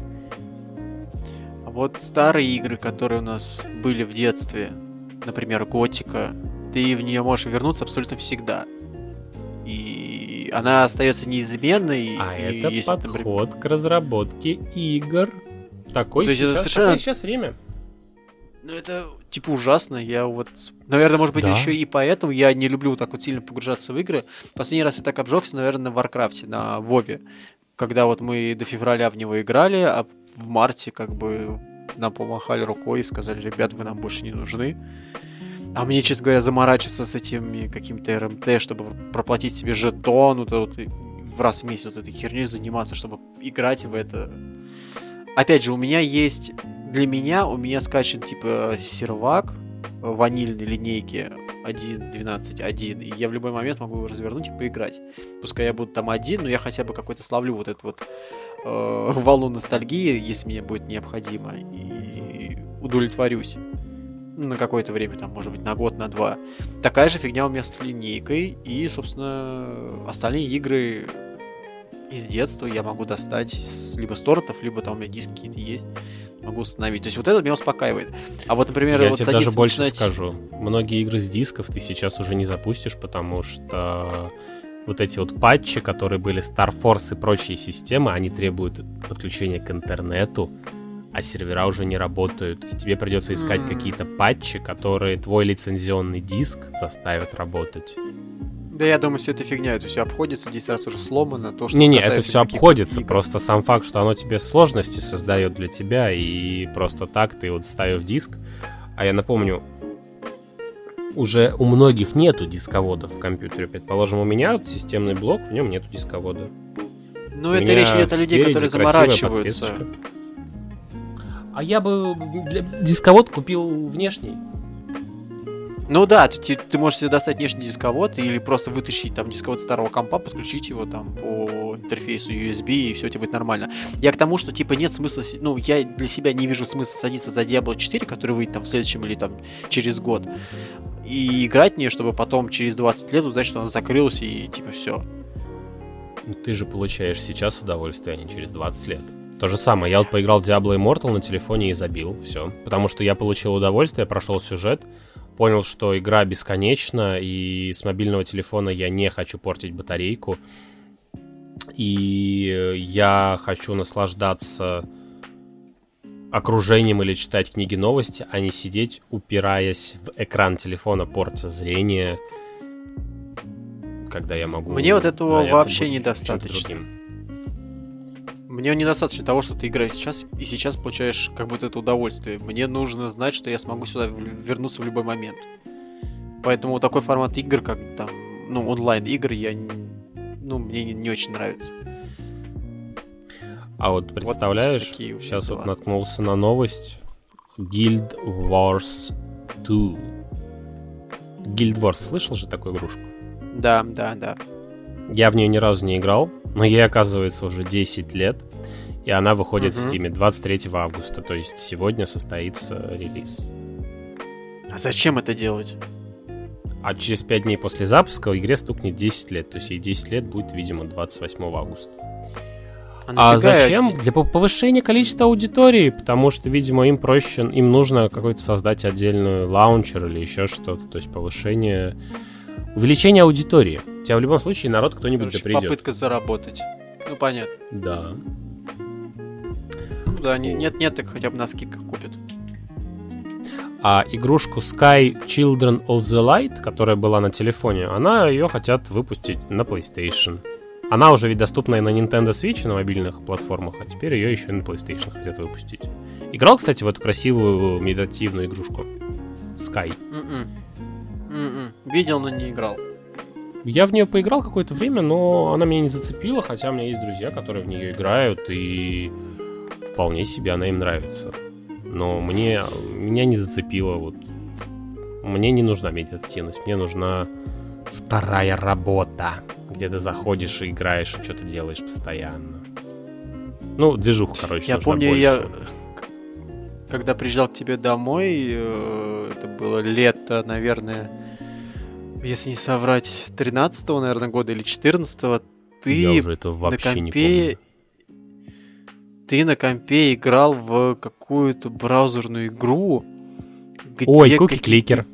A: А вот старые игры, которые у нас были в детстве, например, готика, ты в нее можешь вернуться абсолютно всегда. И она остается неизменной.
B: А
A: и
B: это если, подход например... к разработке игр. Такой То сейчас, это совершенно... такое сейчас время.
A: Ну, это, типа, ужасно. Я вот... Наверное, может быть, да. еще и поэтому я не люблю так вот сильно погружаться в игры. Последний раз я так обжегся, наверное, на Warcraft е, на Вове. Когда вот мы до февраля в него играли, а в марте как бы нам помахали рукой и сказали, ребят, вы нам больше не нужны. А мне, честно говоря, заморачиваться с этими какими-то РМТ, чтобы проплатить себе жетон, вот, вот в раз в месяц этой херней заниматься, чтобы играть в это. Опять же, у меня есть... Для меня, у меня скачан, типа, сервак ванильной линейки 1.12.1, и я в любой момент могу его развернуть и поиграть. Пускай я буду там один, но я хотя бы какой-то славлю вот эту вот волну ностальгии, если мне будет необходимо, и удовлетворюсь на какое-то время, там, может быть, на год, на два. Такая же фигня у меня с линейкой, и, собственно, остальные игры из детства я могу достать либо с тортов, либо там у меня диски какие-то есть, могу установить. То есть вот это меня успокаивает. А вот, например,
B: я
A: вот
B: тебе даже больше начинать... скажу. Многие игры с дисков ты сейчас уже не запустишь, потому что вот эти вот патчи, которые были Star Force и прочие системы, они требуют подключения к интернету, а сервера уже не работают, и тебе придется искать mm. какие-то патчи, которые твой лицензионный диск заставят работать.
A: Да я думаю, все это фигня, это все обходится, здесь раз уже сломано, то, что
B: Не-не, это все обходится, игр. просто сам факт, что оно тебе сложности создает для тебя, и просто так ты вот вставив диск, а я напомню, уже у многих нету дисководов в компьютере. Предположим, у меня вот системный блок, в нем нету дисковода.
A: Ну, это речь идет о людей, которые заморачиваются.
B: А я бы дисковод купил внешний.
A: Ну да, ты, ты можешь себе достать внешний дисковод или просто вытащить там дисковод старого компа, подключить его там по интерфейсу USB и все тебе будет нормально. Я к тому, что типа нет смысла, ну я для себя не вижу смысла садиться за Diablo 4, который выйдет там в следующем или там через год, и играть в нее, чтобы потом через 20 лет узнать, что она закрылась и типа все.
B: Ну, ты же получаешь сейчас удовольствие, а не через 20 лет. То же самое, я вот поиграл Diablo Immortal на телефоне и забил, все. Потому что я получил удовольствие, прошел сюжет, понял, что игра бесконечна, и с мобильного телефона я не хочу портить батарейку. И я хочу наслаждаться окружением или читать книги новости, а не сидеть, упираясь в экран телефона, портя зрение, когда я могу...
A: Мне вот этого вообще недостаточно. Мне недостаточно того, что ты играешь сейчас, и сейчас получаешь как будто это удовольствие. Мне нужно знать, что я смогу сюда вернуться в любой момент. Поэтому такой формат игр, как там, ну, онлайн игр, я, ну, мне не, не очень нравится.
B: А вот представляешь, вот сейчас вот наткнулся на новость Guild Wars 2. Guild Wars, слышал же такую игрушку?
A: Да, да, да.
B: Я в нее ни разу не играл, но ей, оказывается, уже 10 лет. И она выходит угу. в Steam 23 августа, то есть сегодня состоится релиз.
A: А зачем это делать?
B: А через 5 дней после запуска игре стукнет 10 лет, то есть ей 10 лет будет, видимо, 28 августа. А, а зачем? Для повышения количества аудитории, потому что, видимо, им проще, им нужно какой-то создать отдельную лаунчер или еще что-то, то есть повышение, увеличение аудитории. У тебя в любом случае народ кто-нибудь Короче, да придет.
A: попытка заработать. Ну, понятно.
B: Да.
A: Ну, да, нет-нет, так хотя бы на скидках купят.
B: А игрушку Sky Children of the Light, которая была на телефоне, она ее хотят выпустить на PlayStation. Она уже ведь доступна и на Nintendo Switch, и на мобильных платформах, а теперь ее еще и на PlayStation хотят выпустить. Играл, кстати, в эту красивую медитативную игрушку? Sky.
A: Mm-mm. Mm-mm. Видел, но не играл.
B: Я в нее поиграл какое-то время, но она меня не зацепила, хотя у меня есть друзья, которые в нее играют, и вполне себе она им нравится. Но мне меня не зацепило вот. Мне не нужна медитативность, мне нужна вторая работа, где ты заходишь и играешь, и что-то делаешь постоянно. Ну, движуху, короче,
A: Я помню, больше. я когда приезжал к тебе домой, э, это было лето, наверное, если не соврать, 13-го, наверное, года или 14-го, ты
B: Я уже это вообще на компе... не помню.
A: Ты на компе играл в какую-то браузерную игру,
B: где Ой, куки-кликер.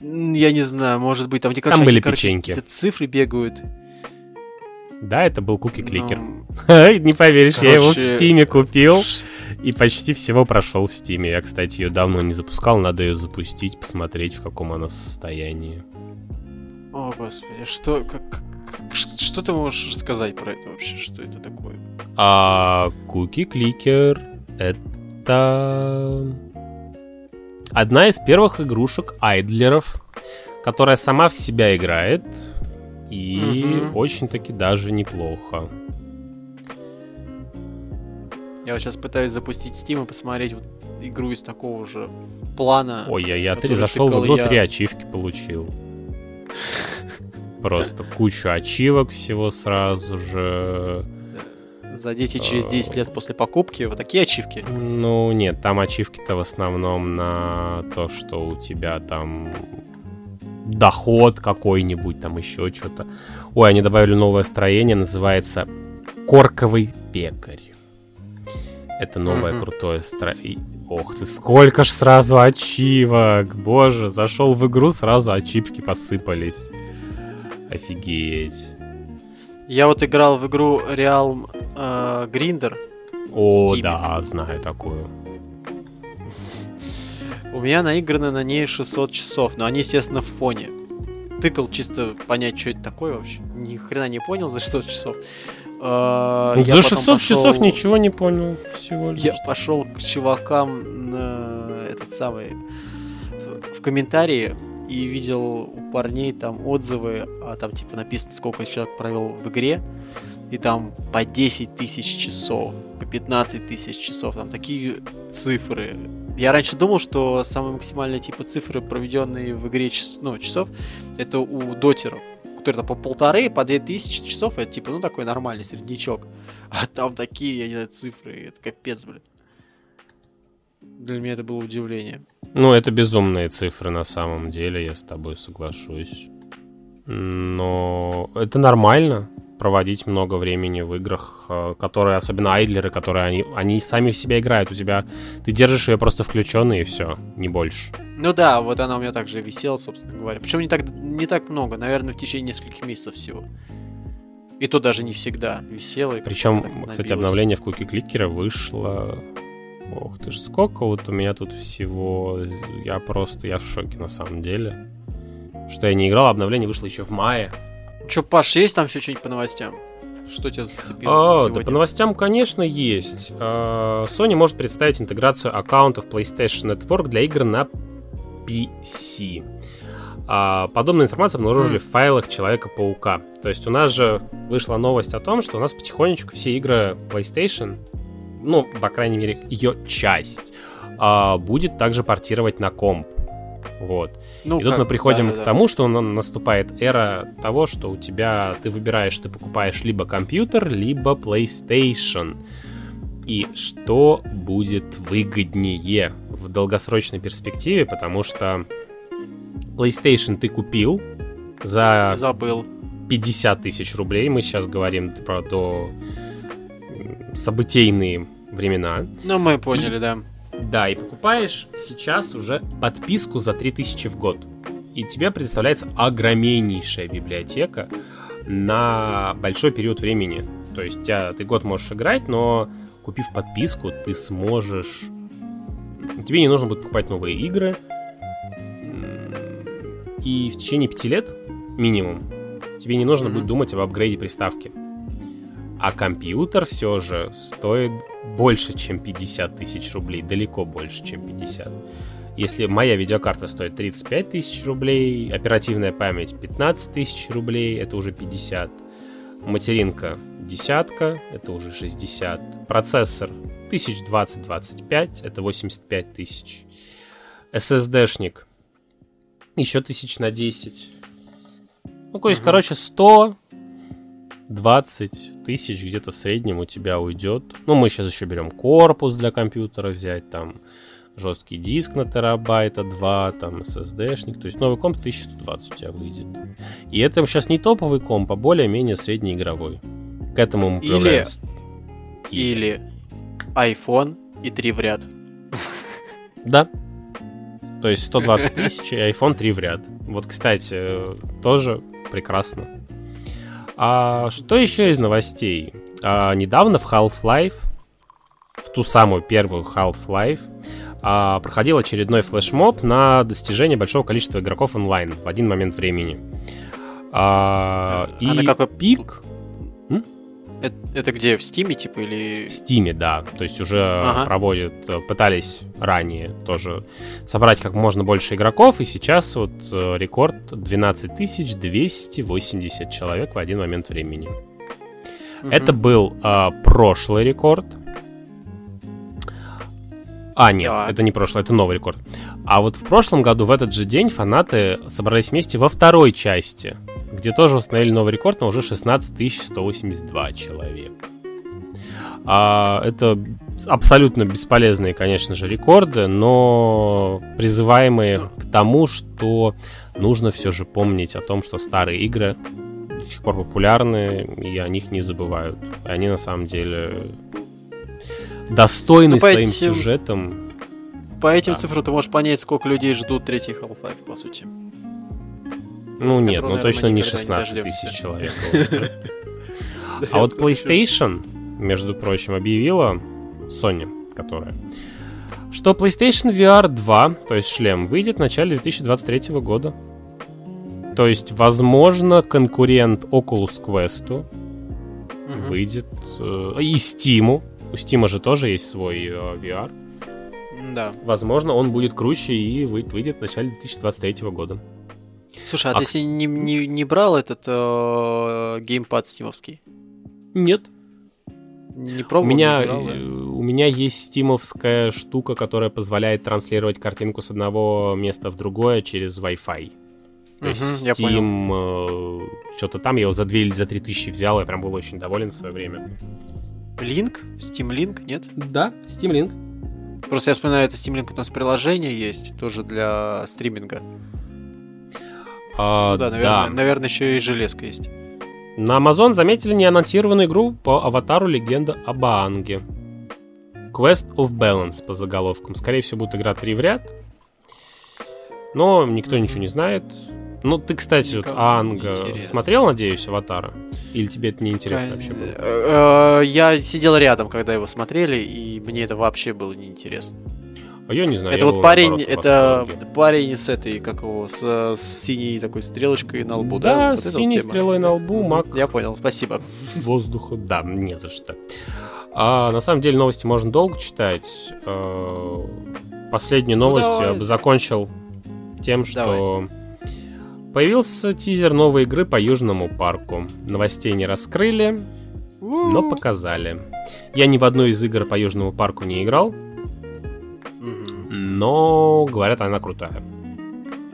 A: Я не знаю, может быть, там,
B: где, там были короче, печеньки.
A: цифры бегают.
B: Да, это был куки-кликер. Ну, (laughs) не поверишь, я его в Стиме купил. И почти всего прошел в Стиме. Я, кстати, ее давно не запускал, надо ее запустить, посмотреть, в каком она состоянии.
A: О, господи, что, как, что ты можешь рассказать про это вообще? Что это такое?
B: А Куки Кликер это одна из первых игрушек айдлеров, которая сама в себя играет и угу. очень-таки даже неплохо.
A: Я вот сейчас пытаюсь запустить Steam и посмотреть вот игру из такого же плана.
B: Ой, я, я три, зашел в игру, я... три ачивки получил. Просто кучу ачивок всего сразу же.
A: Зайдите через 10 а. лет после покупки, вот такие ачивки?
B: Ну, нет, там ачивки-то в основном на то, что у тебя там доход какой-нибудь, там еще что-то. Ой, они добавили новое строение, называется Корковый пекарь. Это новое mm-hmm. крутое строение. Ох ты, сколько ж сразу ачивок! Боже, зашел в игру, сразу ачивки посыпались. Офигеть.
A: Я вот играл в игру Realm э, Grinder.
B: О, да, знаю такую.
A: У меня наиграно на ней 600 часов, но они, естественно, в фоне. Тыкал чисто понять, что это такое вообще. Ни хрена не понял за 600 часов.
B: Uh, За 600 пошел... часов ничего не понял всего лишь.
A: Я пошел к чувакам на этот самый в, в комментарии и видел у парней там отзывы, а там типа написано, сколько человек провел в игре, и там по 10 тысяч часов, по 15 тысяч часов, там такие цифры. Я раньше думал, что самые максимальные типа цифры, проведенные в игре час, ну, часов, это у дотеров, там по полторы, по две тысячи часов, это типа, ну, такой нормальный среднячок. (laughs) А там такие, я не знаю, цифры, это капец, блин. Для меня это было удивление.
B: Ну, это безумные цифры на самом деле, я с тобой соглашусь. Но это нормально проводить много времени в играх, э, которые, особенно айдлеры, которые они, они сами в себя играют. У тебя ты держишь ее просто включенной и все, не больше.
A: Ну да, вот она у меня также висела, собственно говоря. Причем не так, не так много, наверное, в течение нескольких месяцев всего. И то даже не всегда висела.
B: Причем, кстати, обновление в Куки Кликера вышло Ох ты ж, сколько вот у меня тут всего. Я просто, я в шоке на самом деле. Что я не играл, обновление вышло еще в мае.
A: Че, Паш, есть там все что-нибудь по новостям? Что тебя зацепило
B: а, Да, по новостям, конечно, есть. А, Sony может представить интеграцию аккаунтов PlayStation Network для игр на PC. А, подобную информацию обнаружили в файлах Человека-паука. То есть у нас же вышла новость о том, что у нас потихонечку все игры PlayStation ну, по крайней мере, ее часть, а, будет также портировать на комп. Вот. Ну, и тут как? мы приходим да, к да, тому, что наступает эра того, что у тебя ты выбираешь, ты покупаешь либо компьютер, либо PlayStation. И что будет выгоднее в долгосрочной перспективе, потому что PlayStation ты купил за
A: Забыл.
B: 50 тысяч рублей. Мы сейчас говорим про до событийные времена.
A: Ну, мы поняли, и, да.
B: Да, и покупаешь сейчас уже подписку за 3000 в год. И тебе предоставляется огромнейшая библиотека на большой период времени. То есть тебя, ты год можешь играть, но купив подписку, ты сможешь... Тебе не нужно будет покупать новые игры. И в течение пяти лет минимум тебе не нужно mm-hmm. будет думать об апгрейде приставки. А компьютер все же стоит больше, чем 50 тысяч рублей, далеко больше, чем 50. Если моя видеокарта стоит 35 тысяч рублей, оперативная память 15 тысяч рублей, это уже 50. Материнка десятка, это уже 60. Процессор 1020-25, это 85 тысяч. SSD-шник еще тысяч на 10. Ну, то есть, угу. короче, 100 20 тысяч где-то в среднем у тебя уйдет. Ну, мы сейчас еще берем корпус для компьютера взять, там жесткий диск на терабайта 2, там SSD-шник. То есть новый комп 1120 у тебя выйдет. И это сейчас не топовый комп, а более-менее среднеигровой. К этому мы
A: или, или iPhone и 3 в ряд.
B: Да. То есть 120 тысяч и iPhone 3 в ряд. Вот, кстати, тоже прекрасно. А что еще из новостей? А, недавно в Half-Life, в ту самую первую Half-Life, а, проходил очередной флешмоб на достижение большого количества игроков онлайн в один момент времени. А, а и на какой пик
A: это, это где, в Стиме, типа, или...
B: В Стиме, да. То есть уже ага. проводят, э, пытались ранее тоже собрать как можно больше игроков, и сейчас вот э, рекорд 12 280 человек в один момент времени. Угу. Это был а, прошлый рекорд. А, нет, да. это не прошлый, это новый рекорд. А вот в прошлом году, в этот же день, фанаты собрались вместе во второй части где тоже установили новый рекорд, но уже 16 182 человека. А, это абсолютно бесполезные, конечно же, рекорды, но призываемые к тому, что нужно все же помнить о том, что старые игры до сих пор популярны, и о них не забывают. И они на самом деле достойны ну, своим этим, сюжетом.
A: По этим да. цифрам ты можешь понять, сколько людей ждут третий Half-Life, по сути.
B: Ну нет, ну точно не 16 тысяч (laughs) человек. А вот PlayStation, между прочим, объявила, Sony, которая, что PlayStation VR 2, то есть шлем, выйдет в начале 2023 года. То есть, возможно, конкурент Oculus Quest выйдет. Э, и Steam. У Steam же тоже есть свой э, VR.
A: Да.
B: Возможно, он будет круче и выйдет в начале 2023 года.
A: Слушай, а, а ты к... не, не, не брал этот э, геймпад стимовский?
B: Нет.
A: Не пробовал?
B: У меня, не брал, да? у меня есть стимовская штука, которая позволяет транслировать картинку с одного места в другое через Wi-Fi. То угу, есть Steam, э, что-то там, я его за 2 или за 3 тысячи взял, я прям был очень доволен в свое время.
A: Линк? Steam Link, нет?
B: Да, Steam Link.
A: Просто я вспоминаю, это Steam Link у нас приложение есть, тоже для стриминга.
B: А, ну, да,
A: наверное, да. наверное, еще и железка есть.
B: На Amazon заметили неанонсированную игру по аватару Легенда об Аанге. Quest of Balance по заголовкам. Скорее всего, будет игра 3 в ряд. Но никто ничего не знает. Ну, ты, кстати, вот Анга смотрел, надеюсь, Аватара? Или тебе это не интересно вообще было?
A: Э, я сидел рядом, когда его смотрели, и мне это вообще было неинтересно.
B: А я не знаю.
A: Это вот парень, это парень с этой, как его, с, с синей такой стрелочкой на лбу, да?
B: Да, вот с синей стрелой на лбу, маг.
A: Я понял, спасибо.
B: Воздуха, да, не за что. А, на самом деле новости можно долго читать. А, последнюю новость ну, закончил тем, что давай. появился тизер новой игры по Южному парку. Новостей не раскрыли, но показали. Я ни в одной из игр по Южному парку не играл, но говорят, она крутая.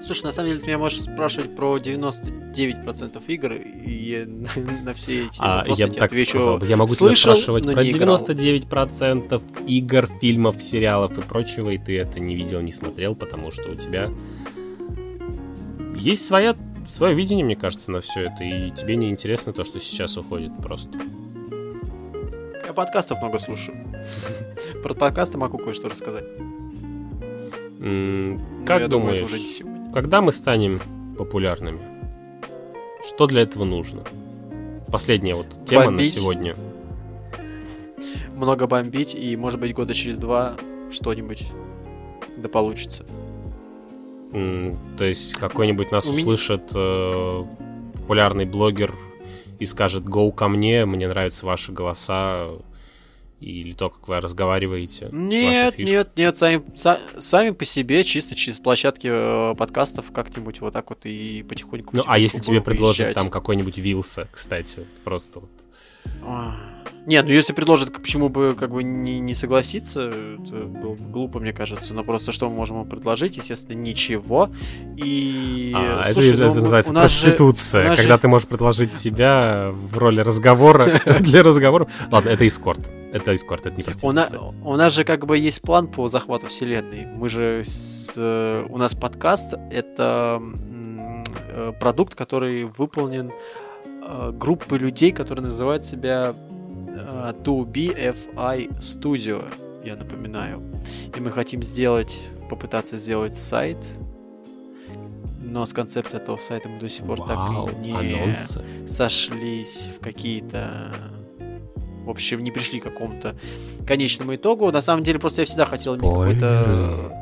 A: Слушай, на самом деле ты меня можешь спрашивать про 99% игр, и (laughs) на все эти
B: а, я бы так отвечу. Сказал, я могу Слышал, тебя спрашивать про 99% игр, фильмов, сериалов и прочего, и ты это не видел, не смотрел, потому что у тебя есть своя, свое видение, мне кажется, на все это, и тебе не интересно то, что сейчас уходит просто.
A: Я подкастов много слушаю. (laughs) Про подкасты могу кое-что рассказать.
B: Ну, как думаешь, когда мы станем популярными? Что для этого нужно? Последняя вот тема бомбить. на сегодня.
A: Много бомбить, и может быть года через два что-нибудь да получится.
B: То есть какой-нибудь нас У услышит э, популярный блогер и скажет «Гоу ко мне, мне нравятся ваши голоса, или то, как вы разговариваете?
A: Нет, нет, нет, сами, са, сами по себе, чисто через площадки э, подкастов как-нибудь вот так вот и потихоньку.
B: Ну, а если тебе предложат там какой-нибудь Вилса, кстати, просто вот.
A: Нет, ну если предложат, почему бы как бы не, не согласиться, это было бы глупо, мне кажется. Но просто что мы можем ему предложить? Естественно, ничего. И.
B: А, Слушай, это, это ну, называется проституция, же, когда ты можешь предложить себя в роли разговора (laughs) для разговора. Ладно, это эскорт. Это эскорт, это не проституция.
A: У, на, у нас же как бы есть план по захвату вселенной. Мы же с, у нас подкаст это э, продукт, который выполнен э, группой людей, которые называют себя 2BFI э, Studio, я напоминаю. И мы хотим сделать, попытаться сделать сайт, но с концепцией этого сайта мы до сих пор Вау, так и не анонсы. сошлись в какие-то... В общем, не пришли к какому-то конечному итогу. На самом деле, просто я всегда хотел иметь какой-то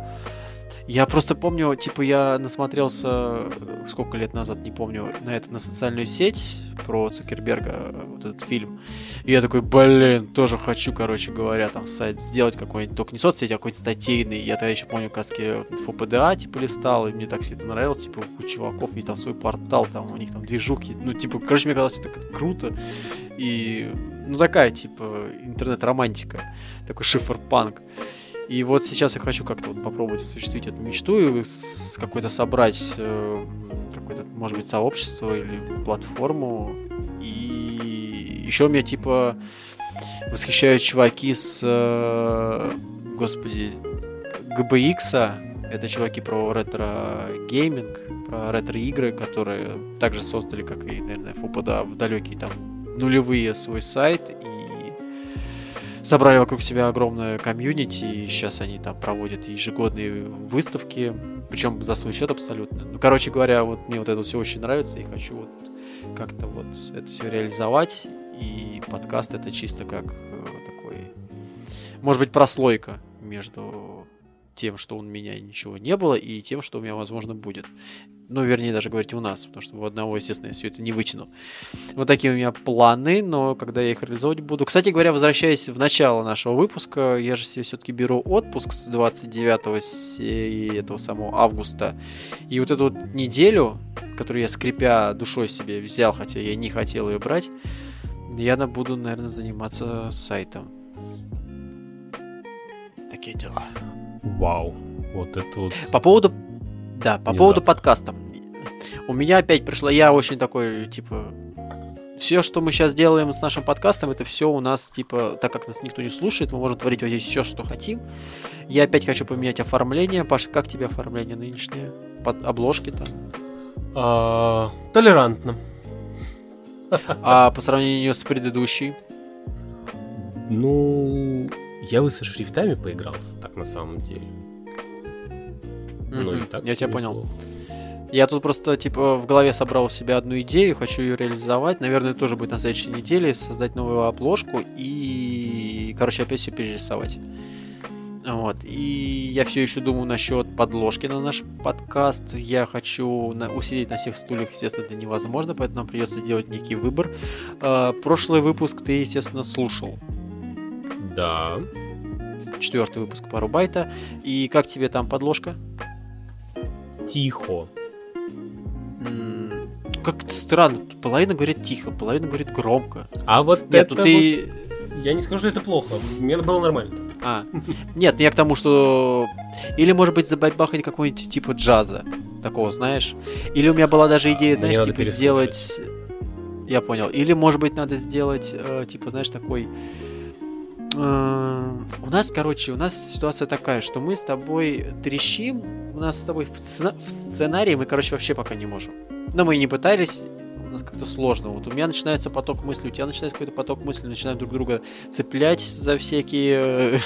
A: я просто помню, типа, я насмотрелся сколько лет назад, не помню, на это, на социальную сеть про Цукерберга, вот этот фильм. И я такой, блин, тоже хочу, короче говоря, там сайт сделать какой-нибудь, только не соцсеть, а какой-нибудь статейный. Я тогда еще помню, как ФПДА, типа, листал, и мне так все это нравилось, типа, у чуваков есть там свой портал, там у них там движухи, ну, типа, короче, мне казалось, это круто. И, ну, такая, типа, интернет-романтика, такой шифр-панк. И вот сейчас я хочу как-то вот попробовать осуществить эту мечту и какой-то собрать э, какое-то, может быть, сообщество или платформу. И еще меня типа восхищают чуваки с, э, господи, GBX. Это чуваки про ретро-гейминг, про ретро-игры, которые также создали, как и, наверное, 4PDA в далекие там нулевые свой сайт собрали вокруг себя огромное комьюнити, и сейчас они там проводят ежегодные выставки, причем за свой счет абсолютно. Ну, короче говоря, вот мне вот это все очень нравится, и хочу вот как-то вот это все реализовать, и подкаст это чисто как э, такой, может быть, прослойка между тем, что у меня ничего не было, и тем, что у меня, возможно, будет. Ну, вернее, даже говорить у нас, потому что у одного, естественно, я все это не вытяну. Вот такие у меня планы, но когда я их реализовывать буду... Кстати говоря, возвращаясь в начало нашего выпуска, я же себе все-таки беру отпуск с 29 этого самого августа. И вот эту вот неделю, которую я, скрипя душой себе взял, хотя я не хотел ее брать, я буду, наверное, заниматься сайтом. Такие дела.
B: Вау. Вот это вот...
A: По поводу да, по поводу подкаста. У меня опять пришла, я очень такой, типа, все, что мы сейчас делаем с нашим подкастом, это все у нас, типа, так как нас никто не слушает, мы можем творить вот здесь все, что хотим. Я опять хочу поменять оформление. Паша, как тебе оформление нынешнее? Под обложки там?
B: А, толерантно.
A: А по сравнению с предыдущей?
B: Ну, я бы со шрифтами поигрался, так на самом деле.
A: Ну и так. Я тебя понял. Я тут просто, типа, в голове собрал себе одну идею, хочу ее реализовать. Наверное, тоже будет на следующей неделе создать новую обложку и, короче, опять все перерисовать. Вот. И я все еще думаю насчет подложки на наш подкаст. Я хочу на, усидеть на всех стульях, естественно, это невозможно, поэтому придется делать некий выбор. Э, прошлый выпуск ты, естественно, слушал.
B: Да.
A: Четвертый выпуск пару байта. И как тебе там подложка?
B: тихо.
A: Как-то странно. Половина говорит тихо, половина говорит громко.
B: А вот Нет, это ну ты... Вот... Я не скажу, что это плохо. Мне было нормально.
A: А. Нет, ну я к тому, что... Или, может быть, забайбахать какой-нибудь типа джаза. Такого, знаешь? Или у меня была даже идея, знаешь, Мне типа сделать... Я понял. Или, может быть, надо сделать, э, типа, знаешь, такой... Э, у нас, короче, у нас ситуация такая, что мы с тобой трещим у нас с тобой в, сцена... в сценарии мы, короче, вообще пока не можем. Но мы и не пытались, у нас как-то сложно. Вот у меня начинается поток мыслей, у тебя начинается какой-то поток мыслей, начинаем друг друга цеплять за всякие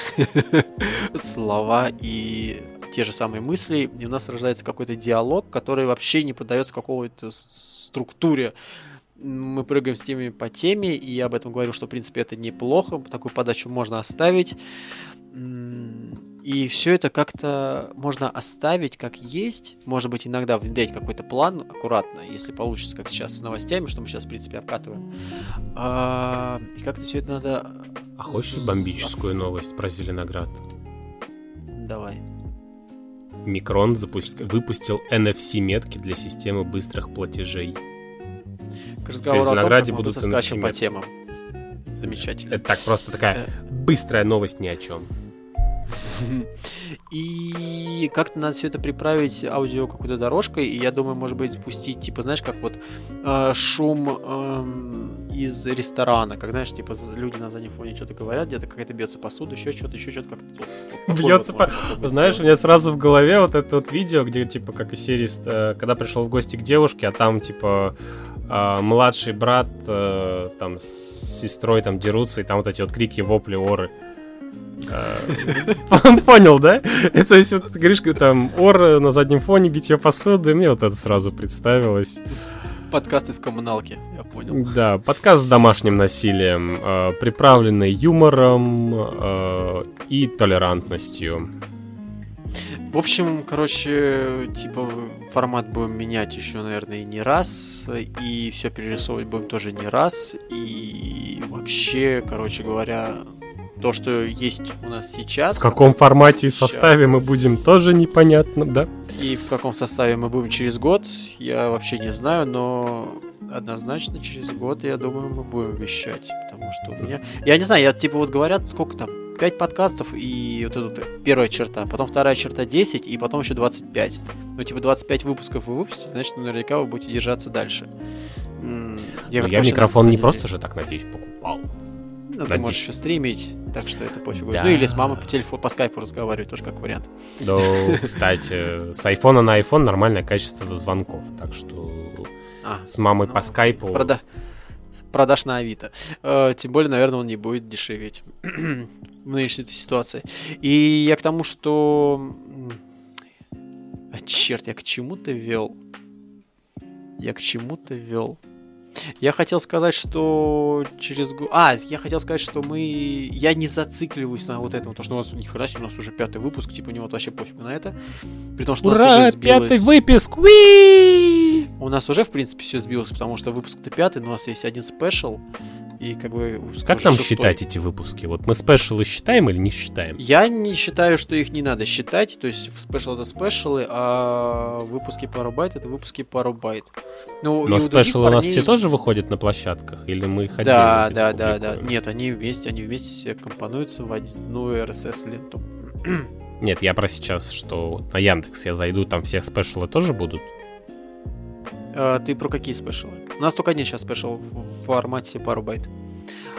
A: (laughs) слова и те же самые мысли, и у нас рождается какой-то диалог, который вообще не поддается какой-то структуре. Мы прыгаем с темами по теме, и я об этом говорил, что, в принципе, это неплохо, такую подачу можно оставить. И все это как-то можно оставить как есть. Может быть, иногда внедрять какой-то план аккуратно, если получится, как сейчас с новостями, что мы сейчас, в принципе, обкатываем. А, и как-то все это надо...
B: А хочешь бомбическую новость про Зеленоград?
A: Давай.
B: Микрон запусти... выпустил NFC-метки для системы быстрых платежей.
A: К разговору о том, как будут NFC по темам. Замечательно.
B: Это так просто такая э. быстрая новость ни о чем.
A: И как-то надо все это приправить аудио какой-то дорожкой. И я думаю, может быть, пустить, типа, знаешь, как вот э, шум э, из ресторана. Как знаешь, типа, люди на заднем фоне что-то говорят, где-то какая-то бьется посуда, еще что-то, еще что-то как-то.
B: Бьется по... Знаешь, у меня сразу в голове вот это вот видео, где, типа, как из серии, э, когда пришел в гости к девушке, а там, типа, э, младший брат э, там с сестрой там дерутся, и там вот эти вот крики, вопли, оры. Э, (laughs) понял, да? (laughs) Это есть вот ты говоришь, там ор на заднем фоне, битье посуды, мне вот это сразу представилось.
A: Подкаст из коммуналки, я понял.
B: Да, подкаст с домашним насилием, э, приправленный юмором э, и толерантностью.
A: В общем, короче, типа формат будем менять еще, наверное, не раз, и все перерисовывать будем тоже не раз, и вообще, короче говоря, то, что есть у нас сейчас.
B: В каком формате и составе мы будем, тоже непонятно, да?
A: И в каком составе мы будем через год, я вообще не знаю, но однозначно через год, я думаю, мы будем вещать. Потому что у меня... Я не знаю, я типа вот говорят, сколько там, 5 подкастов и вот эта первая черта, потом вторая черта 10 и потом еще 25. Ну, типа 25 выпусков вы выпустите, значит, наверняка вы будете держаться дальше.
B: Я, я микрофон не просто же так, надеюсь, покупал.
A: Ну, ты можешь еще стримить, так что это пофигу. Да. Ну или с мамой по телефону, по скайпу разговаривать, тоже как вариант.
B: Ну, кстати, с айфона на iPhone нормальное качество звонков, так что а, с мамой ну, по скайпу...
A: Прода... Продаж на Авито. Э, тем более, наверное, он не будет дешеветь (clears throat) в нынешней ситуации. И я к тому, что... А, черт, я к чему-то вел. Я к чему-то вел. Я хотел сказать, что через... А, я хотел сказать, что мы... Я не зацикливаюсь на вот этом, потому что у нас, нихера себе, у нас уже пятый выпуск, типа, мне вот вообще пофиг на это. При том, что
B: Ура,
A: у нас уже сбилось...
B: пятый выпуск! Уи!
A: У нас уже, в принципе, все сбилось, потому что выпуск-то пятый, но у нас есть один special, и как бы...
B: Как нам
A: шестой.
B: считать эти выпуски? Вот мы special ы считаем или не считаем?
A: Я не считаю, что их не надо считать, то есть special это special ы, а выпуски пару байт это выпуски пару байт. Ну,
B: Но
A: special
B: ы у нас все тоже выходят на площадках? Или мы их
A: Да, да, да, да. Нет, они вместе, они вместе все компонуются в одну RSS ленту. (clears throat)
B: Нет, я про сейчас, что на Яндекс я зайду, там все special ы тоже будут?
A: А, ты про какие special ы? У нас только один сейчас special в формате пару байт.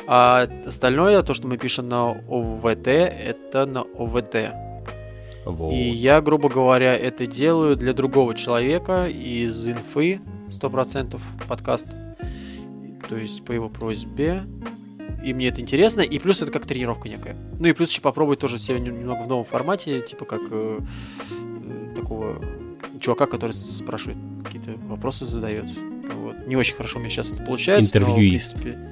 A: А остальное, то, что мы пишем на ОВТ, это на ОВТ.
B: Вот.
A: И я, грубо говоря, это делаю для другого человека из инфы 100% подкаст. То есть по его просьбе. И мне это интересно. И плюс это как тренировка некая. Ну и плюс еще попробовать тоже себя нем- немного в новом формате. Типа как э, э, такого чувака, который спрашивает какие-то вопросы задает. Вот. Не очень хорошо у меня сейчас это получается. но, в
B: Интервьюист.
A: принципе,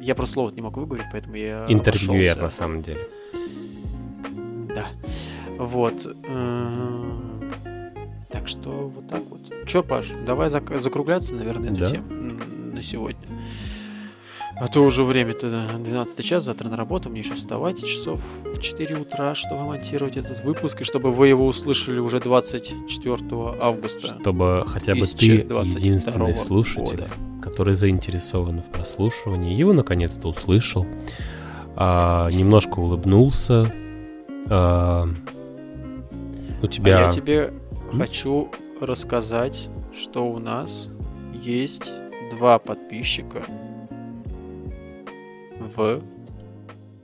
A: я просто слово не могу выговорить, поэтому я
B: Интервьюер,
A: обошелся.
B: на самом деле.
A: Да. Вот. Так что вот так вот. Че, Паш, давай зак- закругляться, наверное, эту
B: Да.
A: тему на сегодня. А то уже время-то да, 12 час, завтра на работу, мне еще вставать часов в 4 утра, чтобы монтировать этот выпуск, и чтобы вы его услышали уже 24 августа.
B: Чтобы хотя бы ты
A: 2022
B: единственный слушатель,
A: года.
B: который заинтересован в прослушивании, его наконец-то услышал, а, немножко улыбнулся. а, у
A: А
B: тебя...
A: я тебе? Хочу рассказать, что у нас есть два подписчика в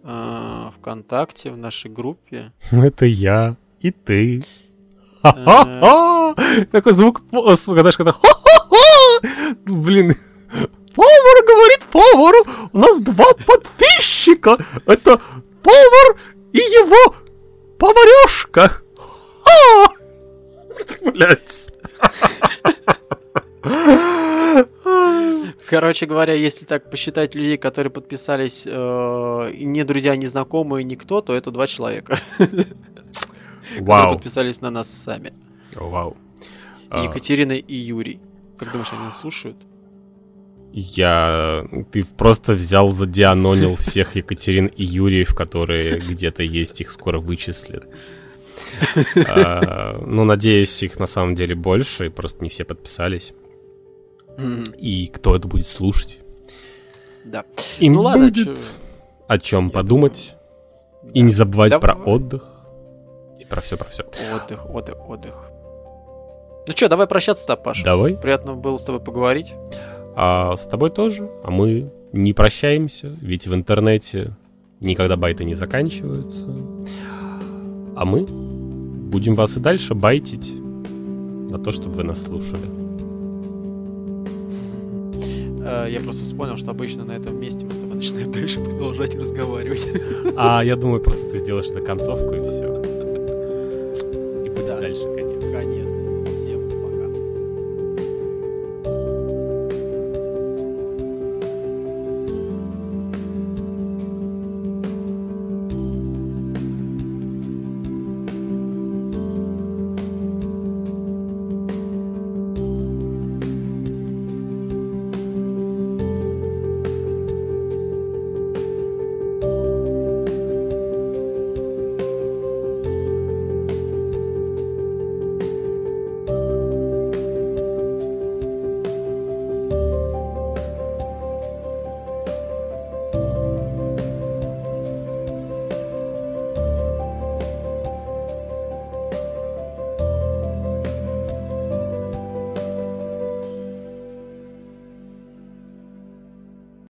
A: э, ВКонтакте, в нашей группе. (laughs)
B: Это я и ты.
A: Э. (laughs)
B: Такой звук, по- звук, знаешь, когда! Блин, (laughs) повар говорит повару, у нас два подписчика. Это повар и его поварешка. Ха! Блять.
A: Короче говоря, если так посчитать людей, которые подписались, э, не друзья, не знакомые, никто, то это два человека, которые
B: Вау.
A: подписались на нас сами.
B: Вау. А,
A: Екатерина и Юрий. Как думаешь, они нас слушают?
B: Я... Ты просто взял, задианонил всех Екатерин и Юрьев, которые где-то есть, их скоро вычислят. А, Ну, надеюсь, их на самом деле больше, просто не все подписались. И кто это будет слушать?
A: Да.
B: Им
A: Ну ладно,
B: будет
A: чё-
B: о чем
A: Я
B: подумать. И не забывать про отдых. И про все, про все.
A: Отдых, отдых, отдых. Ну что, давай прощаться-то, Паш.
B: Давай.
A: Приятно было с тобой поговорить.
B: А с тобой тоже. А мы не прощаемся, ведь в интернете никогда байты не заканчиваются. А мы Будем вас и дальше байтить на то, чтобы вы нас слушали.
A: Э, я просто вспомнил, что обычно на этом месте мы с тобой начинаем дальше продолжать разговаривать.
B: А я думаю, просто ты сделаешь на концовку и все. И будет да. дальше конец. Конец.